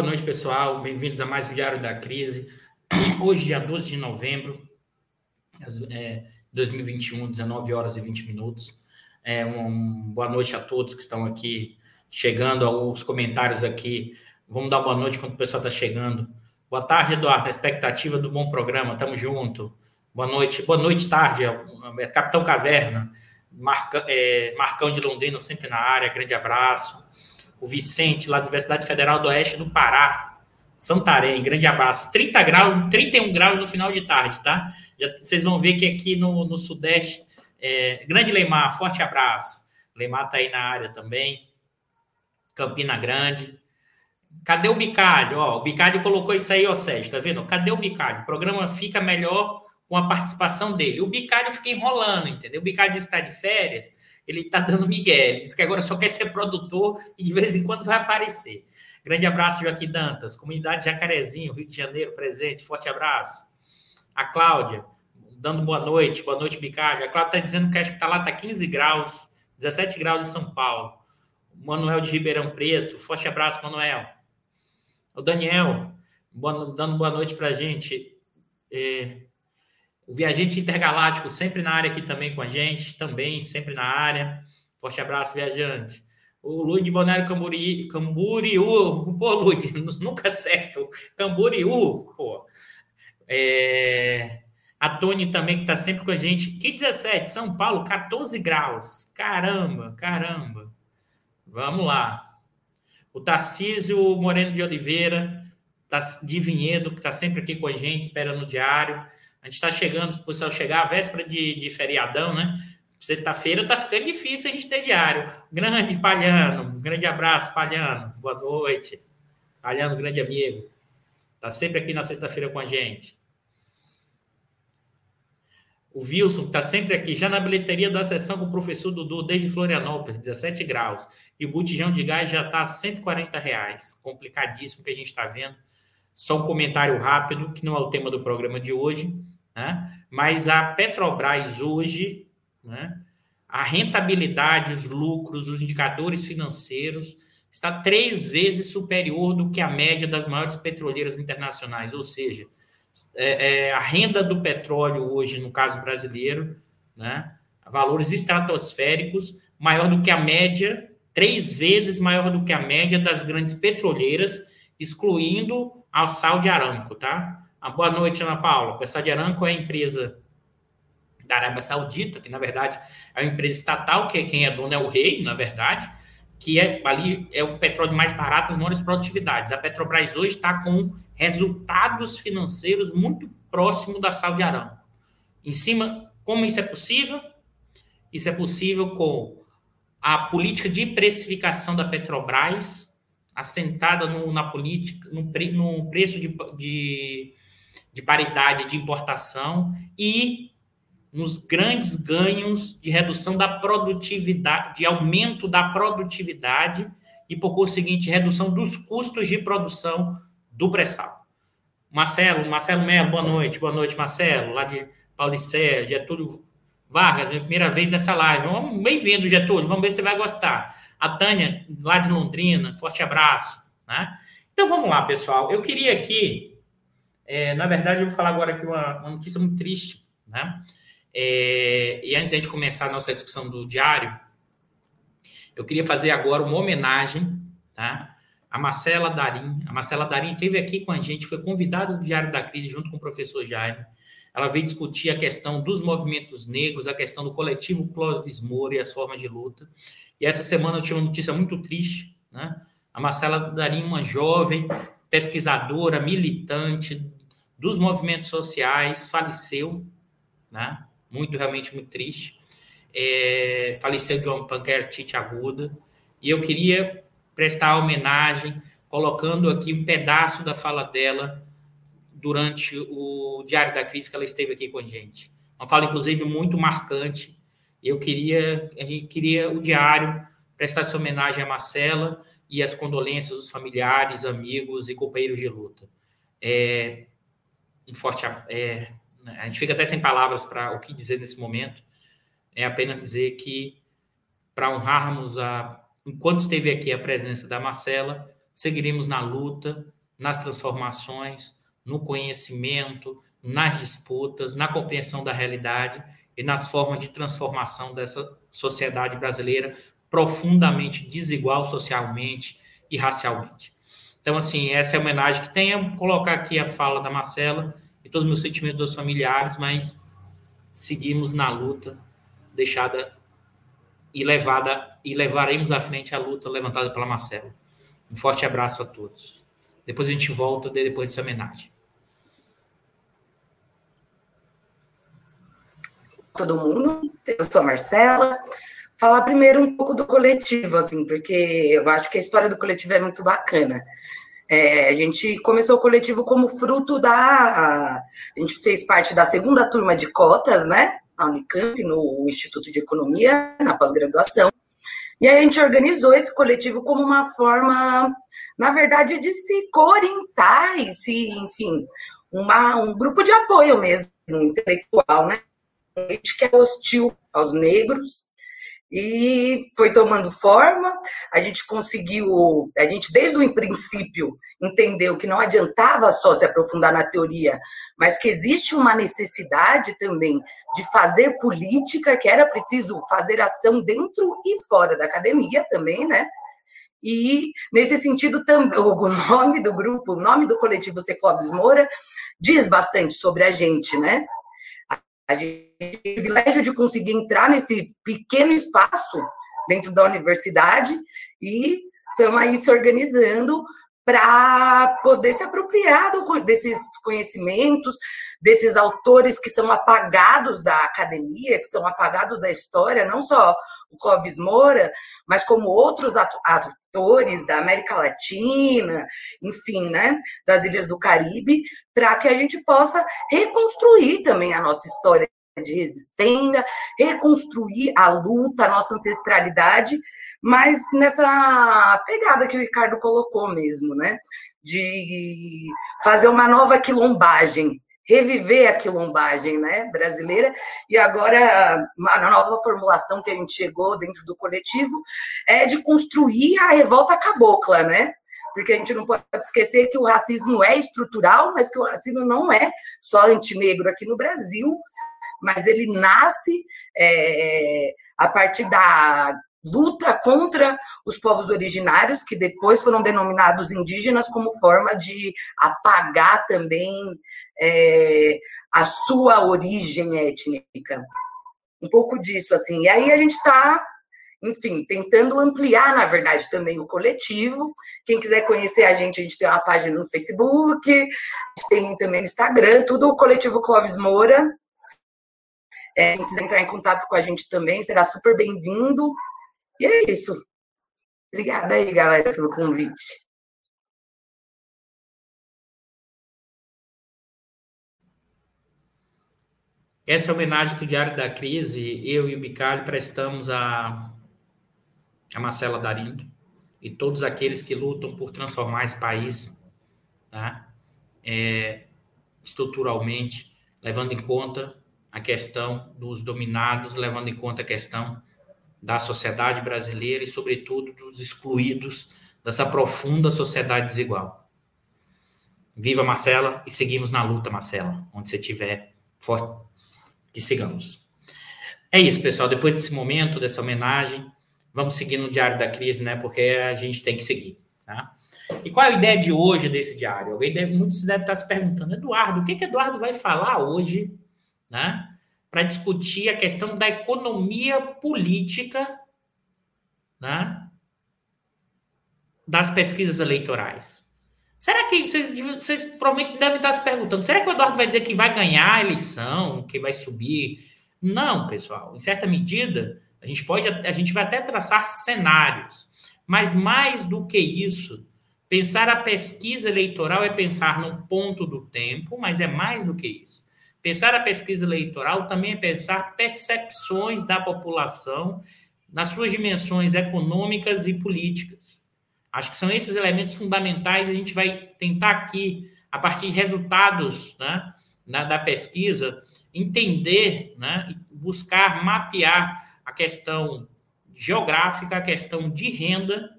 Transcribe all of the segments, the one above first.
Boa noite, pessoal. Bem-vindos a mais um Diário da Crise. Hoje, dia 12 de novembro de é, 2021, 19 horas e 20 minutos. É, um, boa noite a todos que estão aqui chegando, aos comentários aqui. Vamos dar boa noite quando o pessoal está chegando. Boa tarde, Eduardo. A expectativa do bom programa. Tamo junto. Boa noite. Boa noite, tarde. É, Capitão Caverna. Marca, é, Marcão de Londrina, sempre na área. Grande abraço. O Vicente, lá da Universidade Federal do Oeste do Pará. Santarém, grande abraço. 30 graus, 31 graus no final de tarde, tá? Já, vocês vão ver que aqui no, no Sudeste. É, grande Leimar, forte abraço. Leimar tá aí na área também. Campina Grande. Cadê o Bicalho? Ó, o Bicalho colocou isso aí, ó, Sérgio, tá vendo? Cadê o Bicalho? O programa fica melhor com a participação dele. O Bicalho fica enrolando, entendeu? O Bicalho está de férias, ele está dando migué. Ele diz que agora só quer ser produtor e de vez em quando vai aparecer. Grande abraço, Joaquim Dantas. Comunidade Jacarezinho, Rio de Janeiro, presente. Forte abraço. A Cláudia, dando boa noite. Boa noite, Bicalho. A Cláudia está dizendo que acho que está lá, está 15 graus, 17 graus em São Paulo. Manuel de Ribeirão Preto. Forte abraço, Manuel. O Daniel, boa, dando boa noite para a gente. É, o Viajante Intergaláctico, sempre na área aqui também com a gente, também sempre na área. Forte abraço, viajante. O Luiz de Bonário Camburi, Camboriú, pô, Luiz, nunca acerto. Camboriú, pô. É, a Tony também, que está sempre com a gente. Que 17, São Paulo, 14 graus. Caramba, caramba. Vamos lá. O Tarcísio Moreno de Oliveira, tá, de Vinhedo, que está sempre aqui com a gente, esperando o diário. A gente está chegando, o pessoal chegar, a véspera de, de feriadão, né? Sexta-feira está ficando difícil a gente ter diário. Grande Palhano, um grande abraço, Palhano. Boa noite. Palhano, grande amigo. Está sempre aqui na sexta-feira com a gente. O Wilson está sempre aqui, já na bilheteria da sessão com o professor Dudu, desde Florianópolis, 17 graus. E o botijão de gás já está a 140 reais. Complicadíssimo que a gente está vendo. Só um comentário rápido, que não é o tema do programa de hoje, né? mas a Petrobras hoje, né? a rentabilidade, os lucros, os indicadores financeiros, está três vezes superior do que a média das maiores petroleiras internacionais. Ou seja, é, é, a renda do petróleo hoje, no caso brasileiro, né, valores estratosféricos, maior do que a média, três vezes maior do que a média das grandes petroleiras, excluindo a Saudi Aramco, tá? Ah, boa noite, Ana Paula. A Saudi Aramco é a empresa da Arábia Saudita, que na verdade é uma empresa estatal, que quem é dono é o rei, na verdade, que é ali é o petróleo mais barato, as maiores produtividades. A Petrobras hoje está com resultados financeiros muito próximo da Saudi Aramco. Em cima, como isso é possível? Isso é possível com a política de precificação da Petrobras, assentada no, na política, no, pre, no preço de, de, de paridade de importação e nos grandes ganhos de redução da produtividade, de aumento da produtividade e, por conseguinte, redução dos custos de produção do pré-sal. Marcelo, Marcelo Melo, boa noite. Boa noite, Marcelo, lá de Paulicé, Getúlio Vargas, minha primeira vez nessa live. Bem-vindo, Getúlio, vamos ver se você vai gostar. A Tânia, lá de Londrina, forte abraço. Né? Então vamos lá, pessoal. Eu queria aqui, é, na verdade, eu vou falar agora aqui uma, uma notícia muito triste. Né? É, e antes de a gente começar a nossa discussão do diário, eu queria fazer agora uma homenagem tá? a Marcela Darim. A Marcela Darim esteve aqui com a gente, foi convidada do Diário da Crise junto com o professor Jaime. Ela veio discutir a questão dos movimentos negros, a questão do coletivo Clóvis Moura e as formas de luta. E essa semana eu tive uma notícia muito triste, né? A Marcela Darim, uma jovem pesquisadora, militante dos movimentos sociais, faleceu, né? Muito, realmente muito triste. É, faleceu de uma pancreatite aguda. E eu queria prestar homenagem, colocando aqui um pedaço da fala dela durante o Diário da Crise que ela esteve aqui com a gente. Uma fala, inclusive, muito marcante. Eu queria, a gente queria o diário prestar essa homenagem a Marcela e as condolências dos familiares, amigos e companheiros de luta. É, um forte, é, a gente fica até sem palavras para o que dizer nesse momento. É apenas dizer que para honrarmos a enquanto esteve aqui a presença da Marcela, seguiremos na luta, nas transformações, no conhecimento, nas disputas, na compreensão da realidade e nas formas de transformação dessa sociedade brasileira profundamente desigual socialmente e racialmente. Então, assim, essa é a homenagem que tenho. Vou colocar aqui a fala da Marcela e todos os meus sentimentos dos familiares, mas seguimos na luta deixada e levada e levaremos à frente a luta levantada pela Marcela. Um forte abraço a todos. Depois a gente volta depois dessa homenagem. Todo mundo, eu sou a Marcela. Falar primeiro um pouco do coletivo, assim, porque eu acho que a história do coletivo é muito bacana. É, a gente começou o coletivo como fruto da. A gente fez parte da segunda turma de cotas, né? Na Unicamp, no Instituto de Economia, na pós-graduação. E aí a gente organizou esse coletivo como uma forma, na verdade, de se orientar e se, enfim, uma, um grupo de apoio mesmo, intelectual, né? A gente que é hostil aos negros, e foi tomando forma. A gente conseguiu, a gente desde o princípio entendeu que não adiantava só se aprofundar na teoria, mas que existe uma necessidade também de fazer política, que era preciso fazer ação dentro e fora da academia também, né? E nesse sentido também o nome do grupo, o nome do coletivo Clóvis Moura diz bastante sobre a gente, né? A gente privilégio de conseguir entrar nesse pequeno espaço dentro da universidade e estamos aí se organizando para poder se apropriar desses conhecimentos, desses autores que são apagados da academia, que são apagados da história, não só o Clóvis Moura, mas como outros atores da América Latina, enfim, né, das ilhas do Caribe, para que a gente possa reconstruir também a nossa história de resistência, reconstruir a luta, a nossa ancestralidade, mas nessa pegada que o Ricardo colocou mesmo, né? De fazer uma nova quilombagem, reviver a quilombagem né, brasileira, e agora a nova formulação que a gente chegou dentro do coletivo é de construir a revolta cabocla, né? Porque a gente não pode esquecer que o racismo é estrutural, mas que o racismo não é só antinegro aqui no Brasil, mas ele nasce é, a partir da luta contra os povos originários, que depois foram denominados indígenas, como forma de apagar também é, a sua origem étnica. Um pouco disso, assim. E aí a gente está, enfim, tentando ampliar, na verdade, também o coletivo. Quem quiser conhecer a gente, a gente tem uma página no Facebook, a gente tem também no Instagram, tudo o coletivo Clóvis Moura. É, quem quiser entrar em contato com a gente também, será super bem-vindo. E é isso. Obrigada aí, galera, pelo convite. Essa é homenagem que o Diário da Crise, eu e o Bicalho prestamos a, a Marcela Darindo e todos aqueles que lutam por transformar esse país tá? é, estruturalmente, levando em conta a questão dos dominados, levando em conta a questão da sociedade brasileira e, sobretudo, dos excluídos dessa profunda sociedade desigual. Viva Marcela e seguimos na luta, Marcela, onde você estiver, forte, que sigamos. É isso, pessoal. Depois desse momento, dessa homenagem, vamos seguir no Diário da Crise, né? Porque a gente tem que seguir, tá? E qual é a ideia de hoje desse diário? Alguém deve, muitos devem estar se perguntando, Eduardo, o que que Eduardo vai falar hoje, né? para discutir a questão da economia política né, das pesquisas eleitorais. Será que vocês, vocês provavelmente devem estar se perguntando: será que o Eduardo vai dizer que vai ganhar a eleição, que vai subir? Não, pessoal. Em certa medida, a gente pode, a gente vai até traçar cenários, mas mais do que isso, pensar a pesquisa eleitoral é pensar num ponto do tempo, mas é mais do que isso. Pensar a pesquisa eleitoral também é pensar percepções da população nas suas dimensões econômicas e políticas. Acho que são esses elementos fundamentais. A gente vai tentar aqui, a partir de resultados né, da, da pesquisa, entender, né, buscar mapear a questão geográfica, a questão de renda,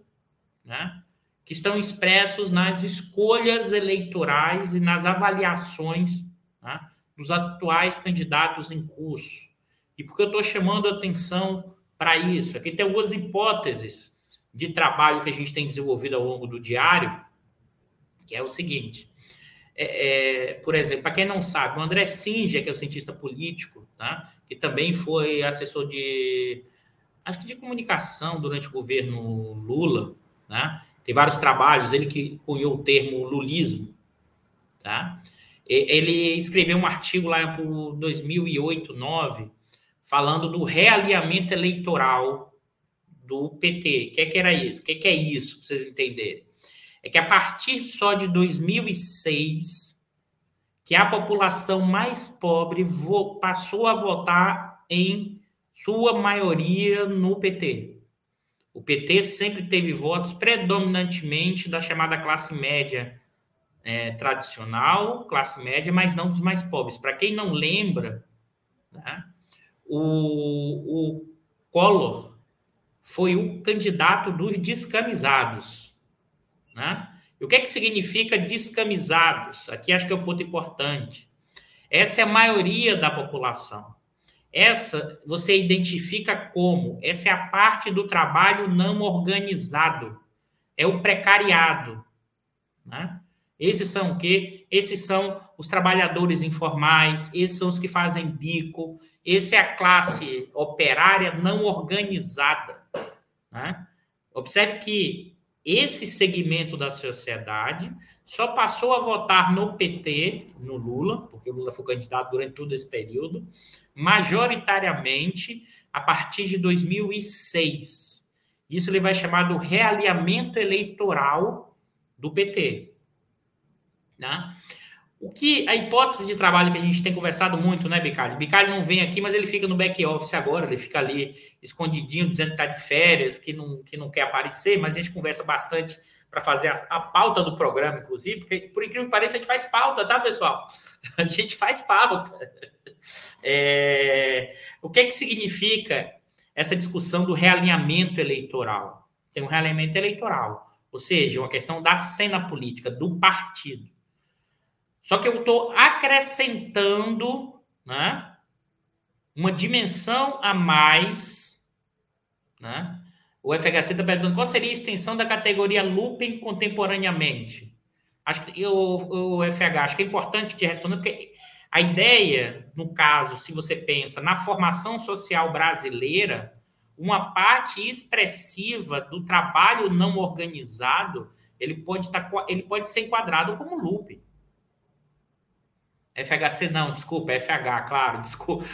né, que estão expressos nas escolhas eleitorais e nas avaliações dos atuais candidatos em curso. E por que eu estou chamando atenção para isso? Aqui tem algumas hipóteses de trabalho que a gente tem desenvolvido ao longo do diário, que é o seguinte. É, é, por exemplo, para quem não sabe, o André Singer, que é o cientista político, né, que também foi assessor de, acho que de comunicação durante o governo Lula, né, tem vários trabalhos, ele que cunhou o termo lulismo, tá? Ele escreveu um artigo lá por 2008, 2009, falando do realinhamento eleitoral do PT. O que, é que era isso? O que, é que é isso, para vocês entenderem? É que a partir só de 2006, que a população mais pobre passou a votar em sua maioria no PT. O PT sempre teve votos predominantemente da chamada classe média é, tradicional, classe média, mas não dos mais pobres. Para quem não lembra, né, o, o Collor foi o candidato dos descamisados. Né? E o que, é que significa descamisados? Aqui acho que é um ponto importante. Essa é a maioria da população. Essa você identifica como? Essa é a parte do trabalho não organizado. É o precariado. Né? Esses são o quê? Esses são os trabalhadores informais, esses são os que fazem bico, essa é a classe operária não organizada. Né? Observe que esse segmento da sociedade só passou a votar no PT, no Lula, porque o Lula foi candidato durante todo esse período, majoritariamente a partir de 2006. Isso ele vai chamar do realinhamento eleitoral do PT. Né? O que a hipótese de trabalho que a gente tem conversado muito, né, Bicalho? Bicalho não vem aqui, mas ele fica no back office agora, ele fica ali escondidinho, dizendo que está de férias, que não, que não quer aparecer, mas a gente conversa bastante para fazer a, a, pauta do programa, inclusive, porque, por incrível que pareça, a gente faz pauta, tá, pessoal? A gente faz pauta. É, o que, é que significa essa discussão do realinhamento eleitoral? Tem um realinhamento eleitoral, ou seja, uma questão da cena política, do partido. Só que eu estou acrescentando né, uma dimensão a mais. Né? O FHC está perguntando qual seria a extensão da categoria looping contemporaneamente. Acho que o, o FH, acho que é importante te responder, porque a ideia, no caso, se você pensa na formação social brasileira, uma parte expressiva do trabalho não organizado, ele pode, tá ele pode ser enquadrado como looping. FHC não, desculpa, FH, claro, desculpa.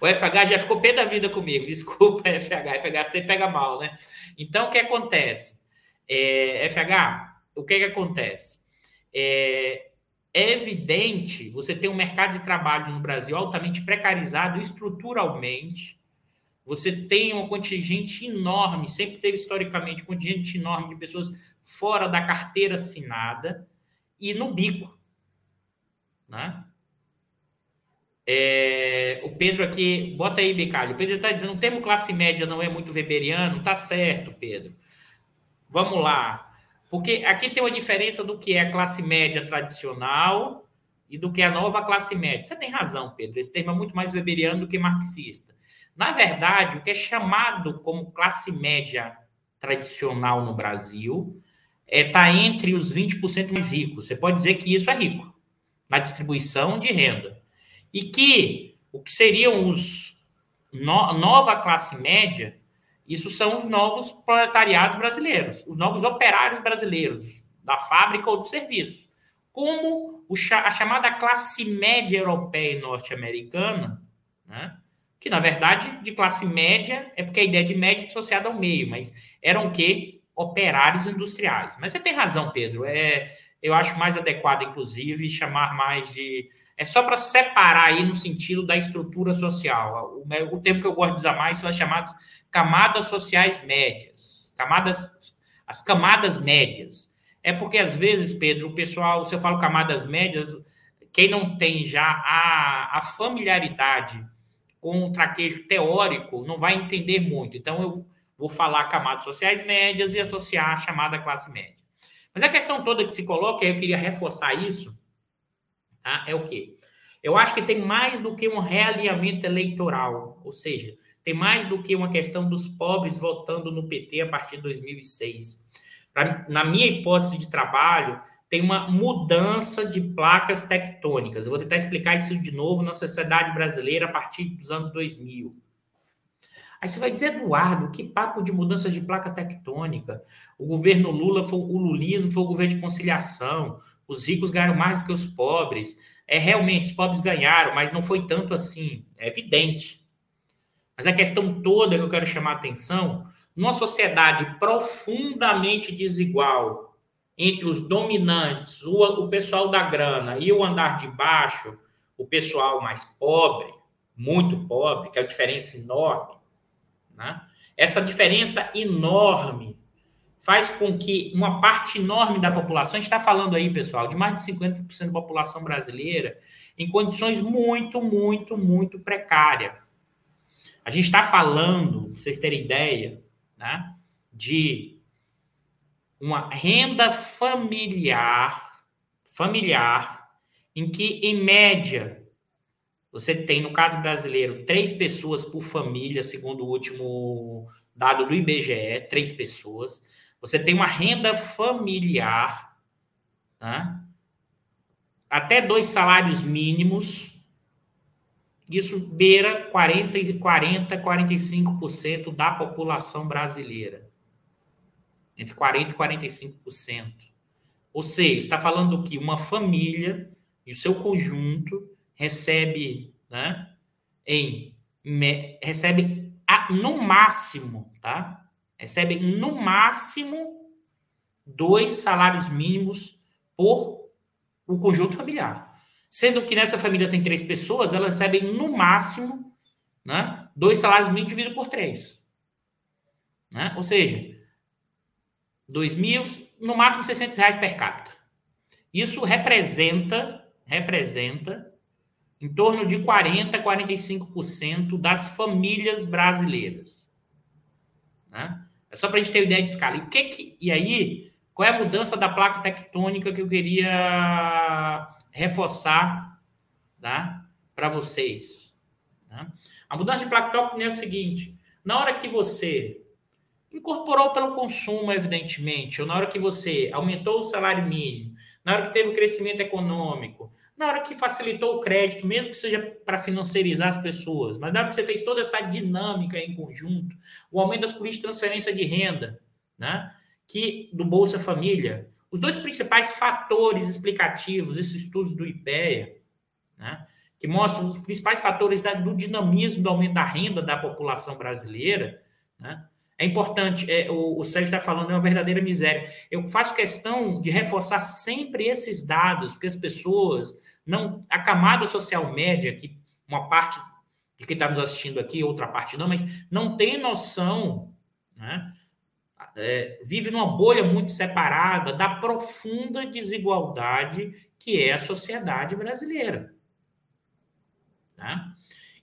O FH já ficou pé da vida comigo, desculpa, FH. FHC pega mal, né? Então, o que acontece? É, FH, o que, que acontece? É, é evidente, você tem um mercado de trabalho no Brasil altamente precarizado estruturalmente, você tem um contingente enorme, sempre teve historicamente um contingente enorme de pessoas fora da carteira assinada e no bico, né? É, o Pedro aqui, bota aí, Bicalho. O Pedro está dizendo: o termo classe média não é muito weberiano. Tá certo, Pedro. Vamos lá. Porque aqui tem uma diferença do que é a classe média tradicional e do que é a nova classe média. Você tem razão, Pedro. Esse termo é muito mais weberiano do que marxista. Na verdade, o que é chamado como classe média tradicional no Brasil está é, tá entre os 20% mais ricos. Você pode dizer que isso é rico na distribuição de renda e que o que seriam os no, nova classe média, isso são os novos proletariados brasileiros, os novos operários brasileiros da fábrica ou do serviço, como o, a chamada classe média europeia e norte-americana, né? que na verdade de classe média é porque a ideia de média é associada ao meio, mas eram o quê? Operários industriais. Mas você tem razão, Pedro. É, eu acho mais adequado, inclusive, chamar mais de é só para separar aí no sentido da estrutura social. O, o termo que eu gosto de usar mais são as chamadas camadas sociais médias. Camadas, as camadas médias. É porque, às vezes, Pedro, o pessoal, se eu falo camadas médias, quem não tem já a, a familiaridade com o traquejo teórico não vai entender muito. Então, eu vou falar camadas sociais médias e associar a chamada classe média. Mas a questão toda que se coloca, eu queria reforçar isso, tá? é o quê? Eu acho que tem mais do que um realinhamento eleitoral, ou seja, tem mais do que uma questão dos pobres votando no PT a partir de 2006. Pra, na minha hipótese de trabalho, tem uma mudança de placas tectônicas. Eu vou tentar explicar isso de novo na sociedade brasileira a partir dos anos 2000. Aí você vai dizer, Eduardo, que papo de mudança de placa tectônica. O governo Lula, foi, o lulismo foi o governo de conciliação. Os ricos ganharam mais do que os pobres. É realmente, os pobres ganharam, mas não foi tanto assim. É evidente. Mas a questão toda que eu quero chamar a atenção, numa sociedade profundamente desigual entre os dominantes, o, o pessoal da grana e o andar de baixo, o pessoal mais pobre, muito pobre, que é a diferença enorme, né? essa diferença enorme faz com que uma parte enorme da população, a gente está falando aí, pessoal, de mais de 50% da população brasileira, em condições muito, muito, muito precárias. A gente está falando, para vocês terem ideia, né, de uma renda familiar, familiar, em que, em média, você tem, no caso brasileiro, três pessoas por família, segundo o último dado do IBGE, três pessoas. Você tem uma renda familiar, né? até dois salários mínimos, isso beira 40, 40 45% da população brasileira. Entre 40% e 45%. Ou seja, está falando que uma família e o seu conjunto recebe, né, em recebe a, no máximo, tá? Recebe no máximo dois salários mínimos por o conjunto familiar. Sendo que nessa família tem três pessoas, elas recebem no máximo né, dois salários mínimos dividido por três. Né? Ou seja, dois mil, no máximo 600 reais per capita. Isso representa, representa em torno de 40% a 45% das famílias brasileiras. Né? É só para a gente ter ideia de escala. E, que que, e aí, qual é a mudança da placa tectônica que eu queria reforçar tá? para vocês. Tá? A mudança de placa tópica é o seguinte: na hora que você incorporou pelo consumo, evidentemente, ou na hora que você aumentou o salário mínimo, na hora que teve o crescimento econômico, na hora que facilitou o crédito, mesmo que seja para financiarizar as pessoas, mas na hora que você fez toda essa dinâmica em conjunto, o aumento das políticas de transferência de renda, né? que do Bolsa Família, os dois principais fatores explicativos, esses estudos do IPEA, né, que mostram os principais fatores da, do dinamismo do aumento da renda da população brasileira, né, é importante, é, o, o Sérgio está falando, é uma verdadeira miséria. Eu faço questão de reforçar sempre esses dados, porque as pessoas, não a camada social média, que uma parte de quem está nos assistindo aqui, outra parte não, mas não tem noção né, é, vive numa bolha muito separada da profunda desigualdade que é a sociedade brasileira. Tá?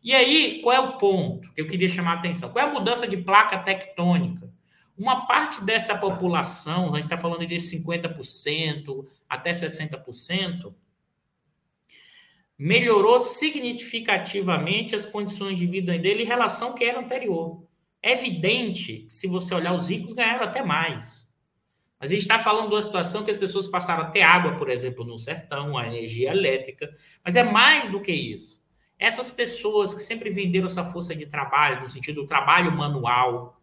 E aí, qual é o ponto que eu queria chamar a atenção? Qual é a mudança de placa tectônica? Uma parte dessa população, a gente está falando de 50% até 60%, melhorou significativamente as condições de vida dele em relação ao que era anterior. É evidente que, se você olhar, os ricos ganharam até mais. Mas a gente está falando de uma situação que as pessoas passaram a ter água, por exemplo, no sertão, a energia elétrica. Mas é mais do que isso. Essas pessoas que sempre venderam essa força de trabalho, no sentido do trabalho manual,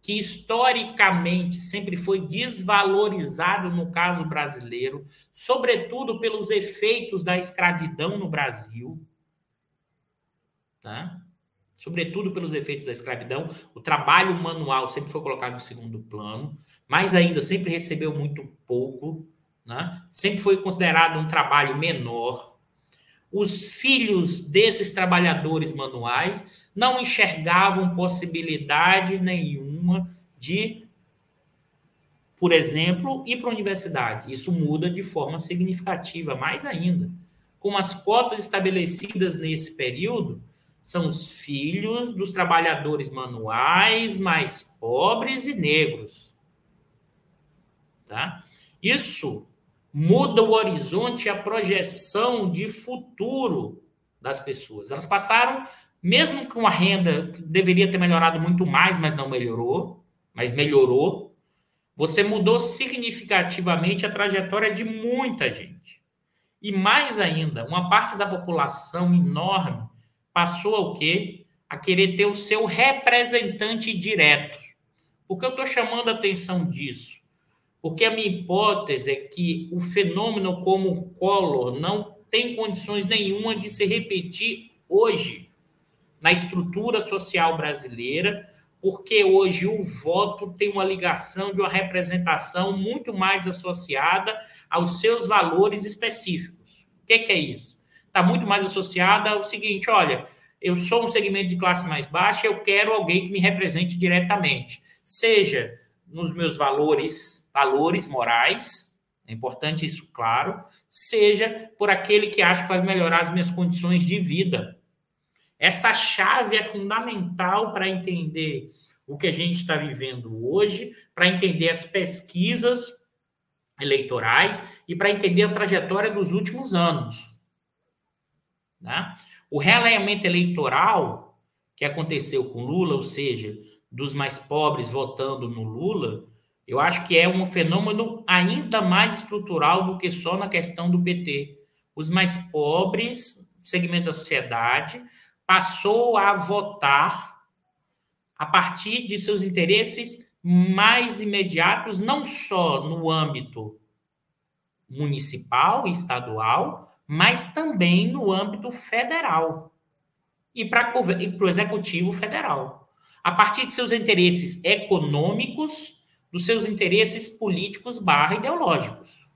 que historicamente sempre foi desvalorizado no caso brasileiro, sobretudo pelos efeitos da escravidão no Brasil. Tá? sobretudo pelos efeitos da escravidão. O trabalho manual sempre foi colocado no segundo plano, mas ainda sempre recebeu muito pouco, né? sempre foi considerado um trabalho menor. Os filhos desses trabalhadores manuais não enxergavam possibilidade nenhuma de, por exemplo, ir para a universidade. Isso muda de forma significativa, mais ainda. Com as cotas estabelecidas nesse período, são os filhos dos trabalhadores manuais mais pobres e negros. Tá? Isso muda o horizonte a projeção de futuro das pessoas. Elas passaram, mesmo com a renda que deveria ter melhorado muito mais, mas não melhorou, mas melhorou, você mudou significativamente a trajetória de muita gente. E mais ainda, uma parte da população enorme passou ao quê? A querer ter o seu representante direto. Por que eu estou chamando a atenção disso? Porque a minha hipótese é que o fenômeno como o Collor não tem condições nenhuma de se repetir hoje na estrutura social brasileira, porque hoje o voto tem uma ligação de uma representação muito mais associada aos seus valores específicos. O que, que é isso? Está muito mais associada ao seguinte: olha, eu sou um segmento de classe mais baixa, eu quero alguém que me represente diretamente, seja nos meus valores valores morais, é importante isso, claro, seja por aquele que acha que vai melhorar as minhas condições de vida. Essa chave é fundamental para entender o que a gente está vivendo hoje, para entender as pesquisas eleitorais e para entender a trajetória dos últimos anos. Né? O realinhamento eleitoral que aconteceu com Lula, ou seja, dos mais pobres votando no Lula, eu acho que é um fenômeno ainda mais estrutural do que só na questão do PT. Os mais pobres, segmento da sociedade, passou a votar a partir de seus interesses mais imediatos, não só no âmbito municipal e estadual, mas também no âmbito federal e para o executivo federal. A partir de seus interesses econômicos, dos seus interesses políticos barra ideológicos.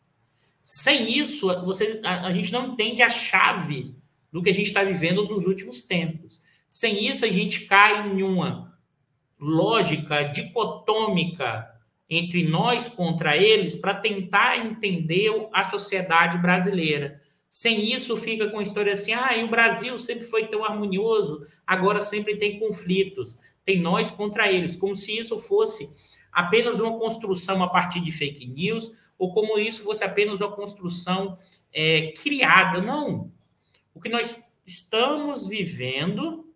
Sem isso, você, a, a gente não entende a chave do que a gente está vivendo nos últimos tempos. Sem isso, a gente cai em uma lógica dicotômica entre nós contra eles para tentar entender a sociedade brasileira. Sem isso, fica com a história assim: ah, e o Brasil sempre foi tão harmonioso, agora sempre tem conflitos. Tem nós contra eles, como se isso fosse apenas uma construção a partir de fake news, ou como isso fosse apenas uma construção é, criada. Não. O que nós estamos vivendo,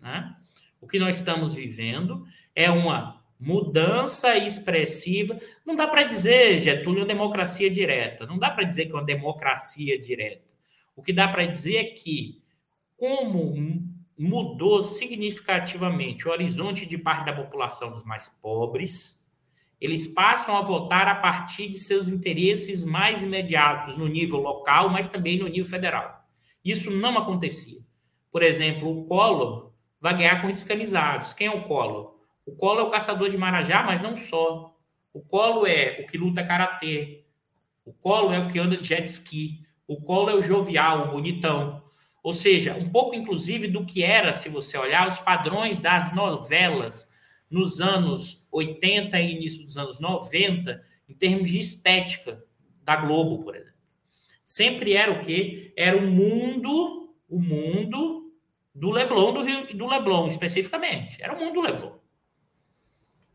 né? o que nós estamos vivendo é uma mudança expressiva. Não dá para dizer, Getúlio, uma democracia direta. Não dá para dizer que é uma democracia direta. O que dá para dizer é que, como mudou significativamente o horizonte de parte da população dos mais pobres. Eles passam a votar a partir de seus interesses mais imediatos no nível local, mas também no nível federal. Isso não acontecia. Por exemplo, o Collor vai ganhar com descamisados. Quem é o Collor? O Collor é o caçador de Marajá, mas não só. O Collor é o que luta karatê. O Collor é o que anda de jet ski. O Collor é o jovial, o bonitão. Ou seja, um pouco inclusive do que era, se você olhar, os padrões das novelas nos anos 80 e início dos anos 90, em termos de estética da Globo, por exemplo. Sempre era o quê? Era o mundo, o mundo do Leblon, do Rio, do Leblon especificamente. Era o mundo do Leblon.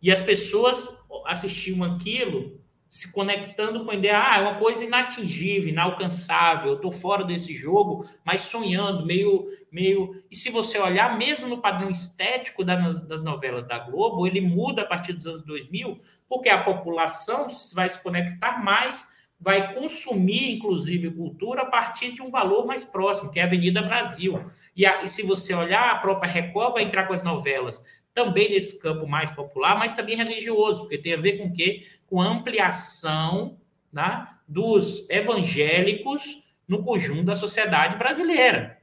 E as pessoas assistiam aquilo se conectando com a ideia, ah, é uma coisa inatingível, inalcançável, eu estou fora desse jogo, mas sonhando, meio, meio. E se você olhar, mesmo no padrão estético das novelas da Globo, ele muda a partir dos anos 2000, porque a população vai se conectar mais, vai consumir, inclusive, cultura a partir de um valor mais próximo, que é a Avenida Brasil. E, a, e se você olhar, a própria Record vai entrar com as novelas também nesse campo mais popular, mas também religioso, porque tem a ver com o quê? Com ampliação né, dos evangélicos no conjunto da sociedade brasileira.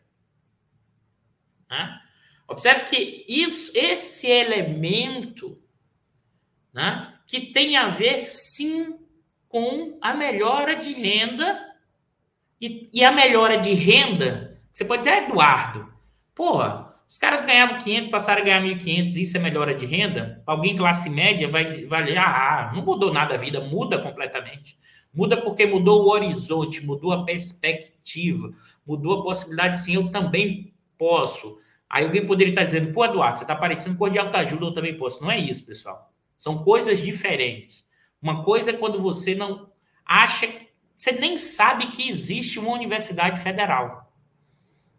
Né? Observe que isso, esse elemento né, que tem a ver, sim, com a melhora de renda, e, e a melhora de renda, você pode dizer, Eduardo, porra, os caras ganhavam 500, passaram a ganhar 1.500, isso é melhora de renda? Alguém classe média vai, vai ah, não mudou nada a vida, muda completamente. Muda porque mudou o horizonte, mudou a perspectiva, mudou a possibilidade, sim, eu também posso. Aí alguém poderia estar dizendo, pô, Eduardo, você está parecendo com de autoajuda, eu também posso. Não é isso, pessoal. São coisas diferentes. Uma coisa é quando você não acha, você nem sabe que existe uma universidade federal.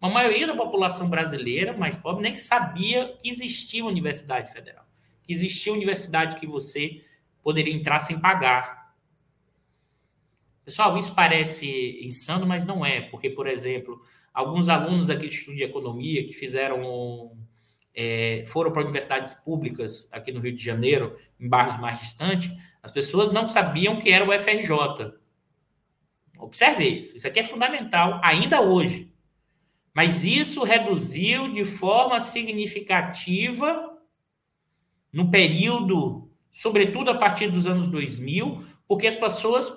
A maioria da população brasileira mais pobre nem sabia que existia uma universidade federal, que existia uma universidade que você poderia entrar sem pagar. Pessoal, isso parece insano, mas não é, porque, por exemplo, alguns alunos aqui do Estudo de Economia que fizeram é, foram para universidades públicas aqui no Rio de Janeiro, em bairros mais distantes, as pessoas não sabiam que era o FRJ. Observe isso. Isso aqui é fundamental ainda hoje. Mas isso reduziu de forma significativa no período, sobretudo a partir dos anos 2000, porque as pessoas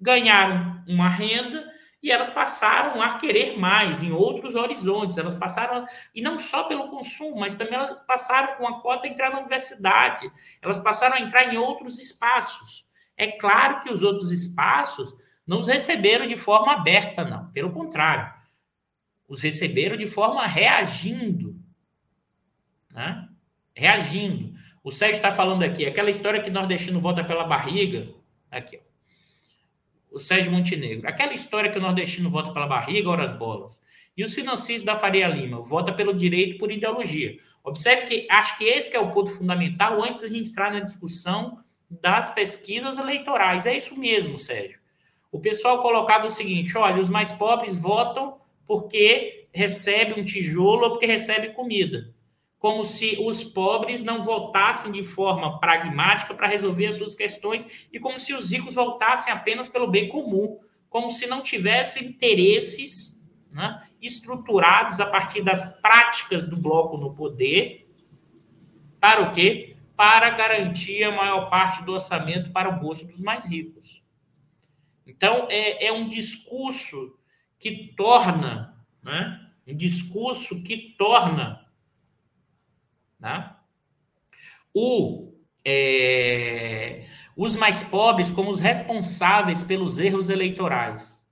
ganharam uma renda e elas passaram a querer mais em outros horizontes. Elas passaram, e não só pelo consumo, mas também elas passaram com a cota a entrar na universidade, elas passaram a entrar em outros espaços. É claro que os outros espaços não os receberam de forma aberta, não. Pelo contrário, os receberam de forma reagindo. Né? Reagindo. O Sérgio está falando aqui, aquela história que nordestino volta pela barriga. Aqui, ó o Sérgio Montenegro. Aquela história que o nordestino vota pela barriga, ora as bolas. E os financistas da Faria Lima vota pelo direito por ideologia. Observe que acho que esse que é o ponto fundamental antes da gente entrar na discussão das pesquisas eleitorais. É isso mesmo, Sérgio. O pessoal colocava o seguinte: olha, os mais pobres votam porque recebe um tijolo ou porque recebe comida como se os pobres não votassem de forma pragmática para resolver as suas questões e como se os ricos votassem apenas pelo bem comum, como se não tivessem interesses né, estruturados a partir das práticas do bloco no poder para o quê? Para garantir a maior parte do orçamento para o bolso dos mais ricos. Então, é, é um discurso que torna, né, um discurso que torna né? O, é, os mais pobres como os responsáveis pelos erros eleitorais.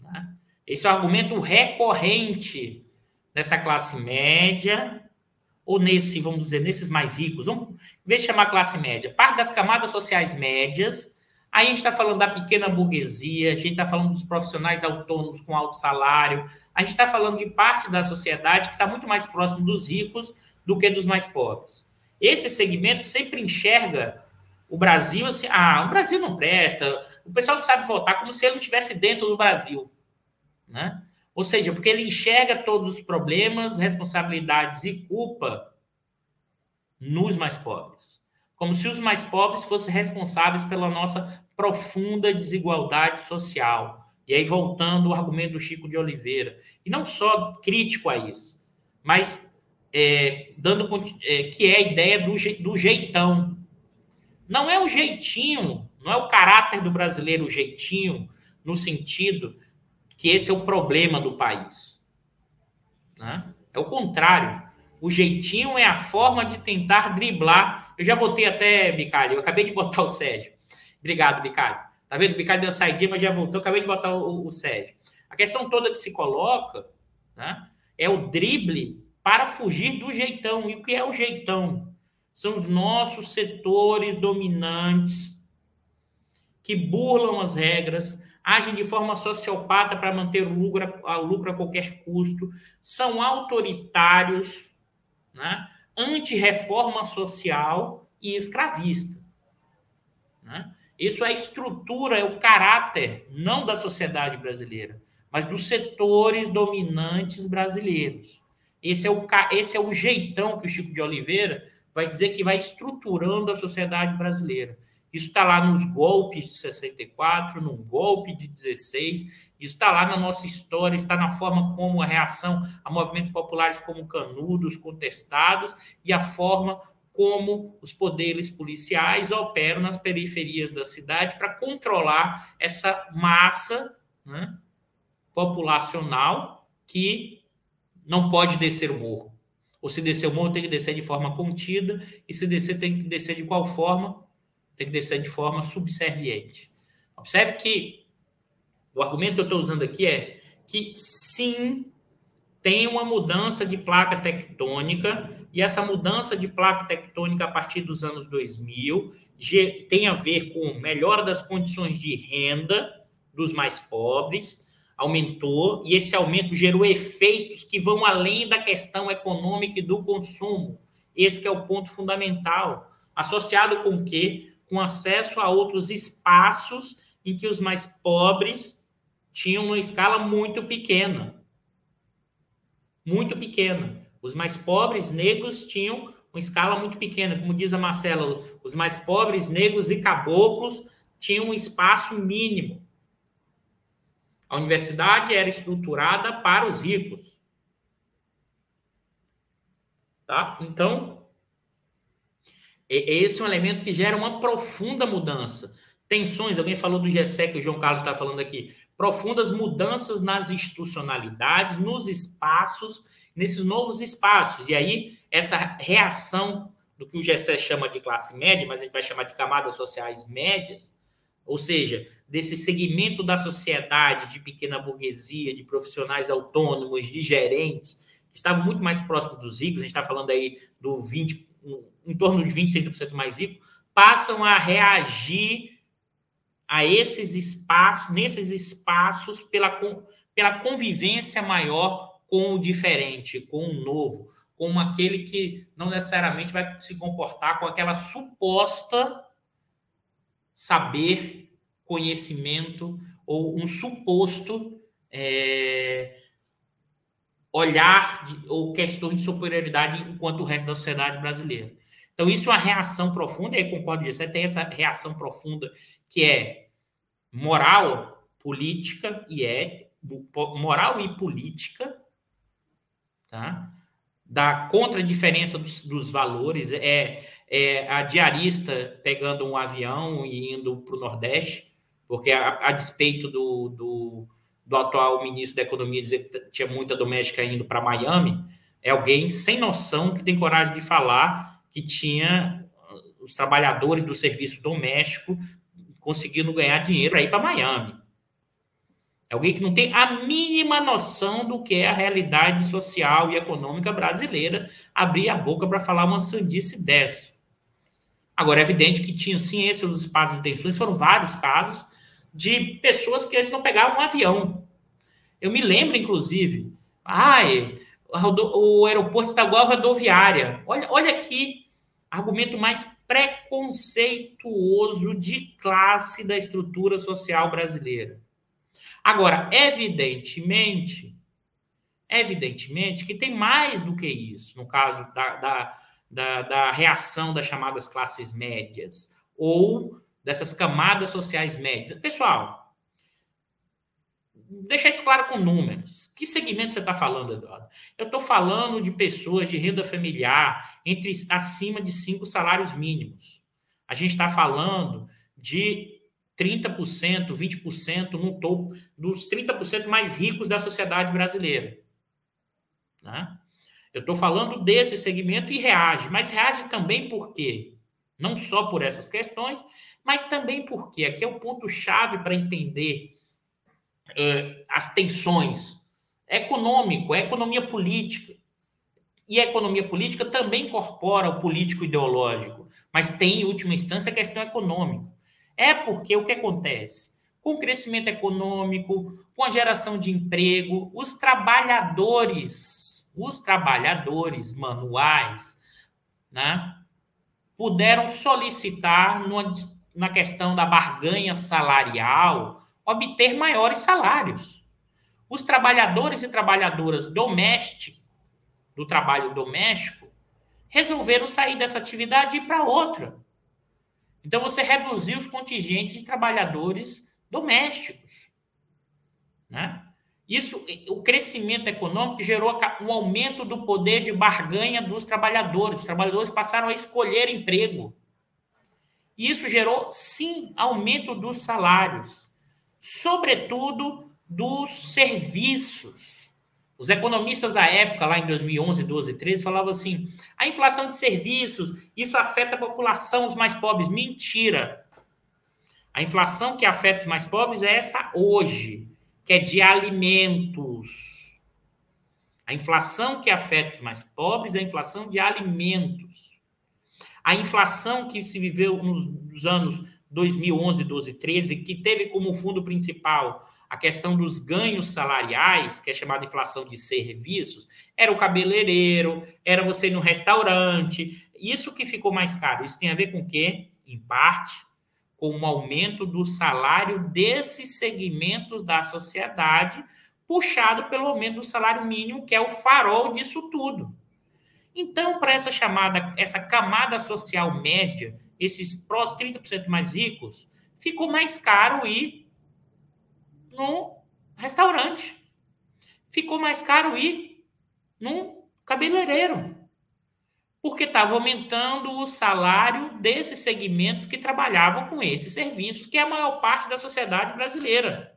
Né? Esse é o argumento recorrente dessa classe média, ou nesse, vamos dizer, nesses mais ricos. Vamos, em vez de chamar classe média, parte das camadas sociais médias. Aí a gente está falando da pequena burguesia, a gente está falando dos profissionais autônomos com alto salário, a gente está falando de parte da sociedade que está muito mais próximo dos ricos do que dos mais pobres. Esse segmento sempre enxerga o Brasil assim, ah, o Brasil não presta, o pessoal não sabe votar como se ele não estivesse dentro do Brasil, né? Ou seja, porque ele enxerga todos os problemas, responsabilidades e culpa nos mais pobres. Como se os mais pobres fossem responsáveis pela nossa profunda desigualdade social, e aí, voltando ao argumento do Chico de Oliveira, e não só crítico a isso, mas é, dando é, que é a ideia do, do jeitão. Não é o jeitinho, não é o caráter do brasileiro o jeitinho, no sentido que esse é o problema do país. Né? É o contrário. O jeitinho é a forma de tentar driblar. Eu já botei até, Bicalho, eu acabei de botar o Sérgio. Obrigado, Bicalho. Tá vendo? O Ricardo deu saidinha, mas já voltou. Acabei de botar o, o Sérgio. A questão toda que se coloca né, é o drible para fugir do jeitão. E o que é o jeitão? São os nossos setores dominantes que burlam as regras, agem de forma sociopata para manter o lucro, a lucro a qualquer custo, são autoritários, né, anti-reforma social e escravista. Né? Isso é a estrutura, é o caráter, não da sociedade brasileira, mas dos setores dominantes brasileiros. Esse é o, esse é o jeitão que o Chico de Oliveira vai dizer que vai estruturando a sociedade brasileira. Isso está lá nos golpes de 64, no golpe de 16, isso está lá na nossa história, está na forma como a reação a movimentos populares como Canudos, contestados, e a forma como os poderes policiais operam nas periferias da cidade para controlar essa massa né, populacional que não pode descer o morro. Ou se descer o morro, tem que descer de forma contida, e se descer, tem que descer de qual forma? Tem que descer de forma subserviente. Observe que o argumento que eu estou usando aqui é que sim, tem uma mudança de placa tectônica, e essa mudança de placa tectônica a partir dos anos 2000 tem a ver com melhora das condições de renda dos mais pobres, aumentou, e esse aumento gerou efeitos que vão além da questão econômica e do consumo. Esse é o ponto fundamental, associado com o quê? Com acesso a outros espaços em que os mais pobres tinham uma escala muito pequena. Muito pequena. Os mais pobres negros tinham uma escala muito pequena. Como diz a Marcela, os mais pobres negros e caboclos tinham um espaço mínimo. A universidade era estruturada para os ricos. Tá? Então, esse é um elemento que gera uma profunda mudança. Tensões, alguém falou do GSEC, o João Carlos está falando aqui. Profundas mudanças nas institucionalidades, nos espaços, nesses novos espaços. E aí, essa reação do que o GSE chama de classe média, mas a gente vai chamar de camadas sociais médias, ou seja, desse segmento da sociedade de pequena burguesia, de profissionais autônomos, de gerentes, que estavam muito mais próximos dos ricos, a gente está falando aí do 20, em torno de 20, 30% mais rico, passam a reagir a esses espaços, nesses espaços, pela, pela convivência maior com o diferente, com o novo, com aquele que não necessariamente vai se comportar com aquela suposta saber, conhecimento ou um suposto é, olhar de, ou questão de superioridade enquanto o resto da sociedade brasileira. Então, isso é uma reação profunda, e aí concordo você, tem essa reação profunda que é moral, política e é moral e política, tá? da contradiferença dos, dos valores, é, é, a diarista pegando um avião e indo para o Nordeste, porque a, a despeito do, do, do, atual ministro da Economia dizer que tinha muita doméstica indo para Miami, é alguém sem noção que tem coragem de falar que tinha uh, os trabalhadores do serviço doméstico conseguindo ganhar dinheiro para ir para Miami. É alguém que não tem a mínima noção do que é a realidade social e econômica brasileira abrir a boca para falar uma sandice dessa. Agora, é evidente que tinha sim esses espaços de tensões, foram vários casos de pessoas que antes não pegavam um avião. Eu me lembro, inclusive, ai, o aeroporto está igual a rodoviária. Olha, olha aqui, argumento mais preconceituoso de classe da estrutura social brasileira. Agora, evidentemente, evidentemente que tem mais do que isso, no caso da, da, da, da reação das chamadas classes médias ou dessas camadas sociais médias. Pessoal, deixar isso claro com números. Que segmento você está falando, Eduardo? Eu estou falando de pessoas de renda familiar entre acima de cinco salários mínimos. A gente está falando de 30%, 20% no topo dos 30% mais ricos da sociedade brasileira. Né? Eu estou falando desse segmento e reage, mas reage também por quê? Não só por essas questões, mas também porque aqui é o ponto-chave para entender é, as tensões econômico, é economia política. E a economia política também incorpora o político ideológico, mas tem, em última instância, a questão econômica. É porque o que acontece? Com o crescimento econômico, com a geração de emprego, os trabalhadores, os trabalhadores manuais, né, puderam solicitar numa, na questão da barganha salarial, obter maiores salários. Os trabalhadores e trabalhadoras domésticos, do trabalho doméstico, resolveram sair dessa atividade e ir para outra. Então você reduziu os contingentes de trabalhadores domésticos. Né? Isso, o crescimento econômico gerou um aumento do poder de barganha dos trabalhadores. Os trabalhadores passaram a escolher emprego. Isso gerou, sim, aumento dos salários, sobretudo dos serviços. Os economistas à época, lá em 2011, 12, 13, falavam assim: a inflação de serviços, isso afeta a população, os mais pobres. Mentira. A inflação que afeta os mais pobres é essa hoje, que é de alimentos. A inflação que afeta os mais pobres é a inflação de alimentos. A inflação que se viveu nos anos 2011, 12, 13, que teve como fundo principal a questão dos ganhos salariais, que é chamada inflação de serviços, era o cabeleireiro, era você ir no restaurante. Isso que ficou mais caro. Isso tem a ver com o quê? Em parte, com o aumento do salário desses segmentos da sociedade, puxado pelo aumento do salário mínimo, que é o farol disso tudo. Então, para essa chamada, essa camada social média, esses prós 30% mais ricos, ficou mais caro ir no restaurante. Ficou mais caro ir no cabeleireiro. Porque estava aumentando o salário desses segmentos que trabalhavam com esses serviços, que é a maior parte da sociedade brasileira.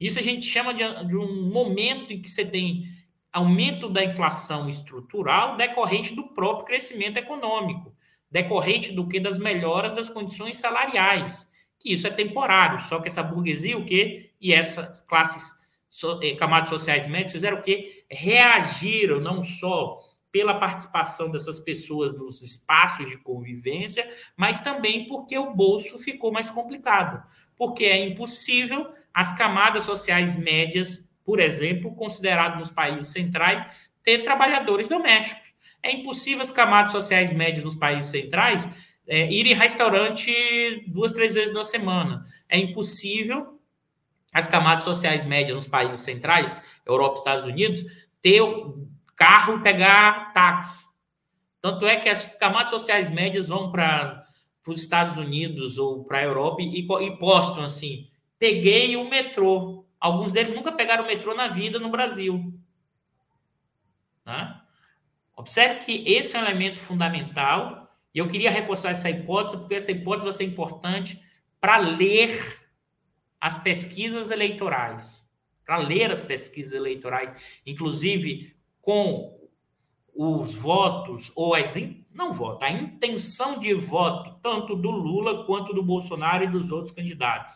Isso a gente chama de, de um momento em que você tem aumento da inflação estrutural decorrente do próprio crescimento econômico, decorrente do que das melhoras das condições salariais, que isso é temporário, só que essa burguesia o quê? E essas classes eh, camadas sociais médias fizeram o quê? Reagiram não só pela participação dessas pessoas nos espaços de convivência, mas também porque o bolso ficou mais complicado, porque é impossível as camadas sociais médias, por exemplo, considerado nos países centrais, ter trabalhadores domésticos. É impossível as camadas sociais médias nos países centrais é, ir em restaurante duas, três vezes na semana. É impossível as camadas sociais médias nos países centrais, Europa Estados Unidos, ter carro e pegar táxi. Tanto é que as camadas sociais médias vão para os Estados Unidos ou para a Europa e, e postam assim: peguei o metrô. Alguns deles nunca pegaram o metrô na vida no Brasil. Né? Observe que esse é um elemento fundamental e eu queria reforçar essa hipótese, porque essa hipótese vai ser importante para ler as pesquisas eleitorais. Para ler as pesquisas eleitorais, inclusive com os votos, ou as, não voto, a intenção de voto, tanto do Lula quanto do Bolsonaro e dos outros candidatos.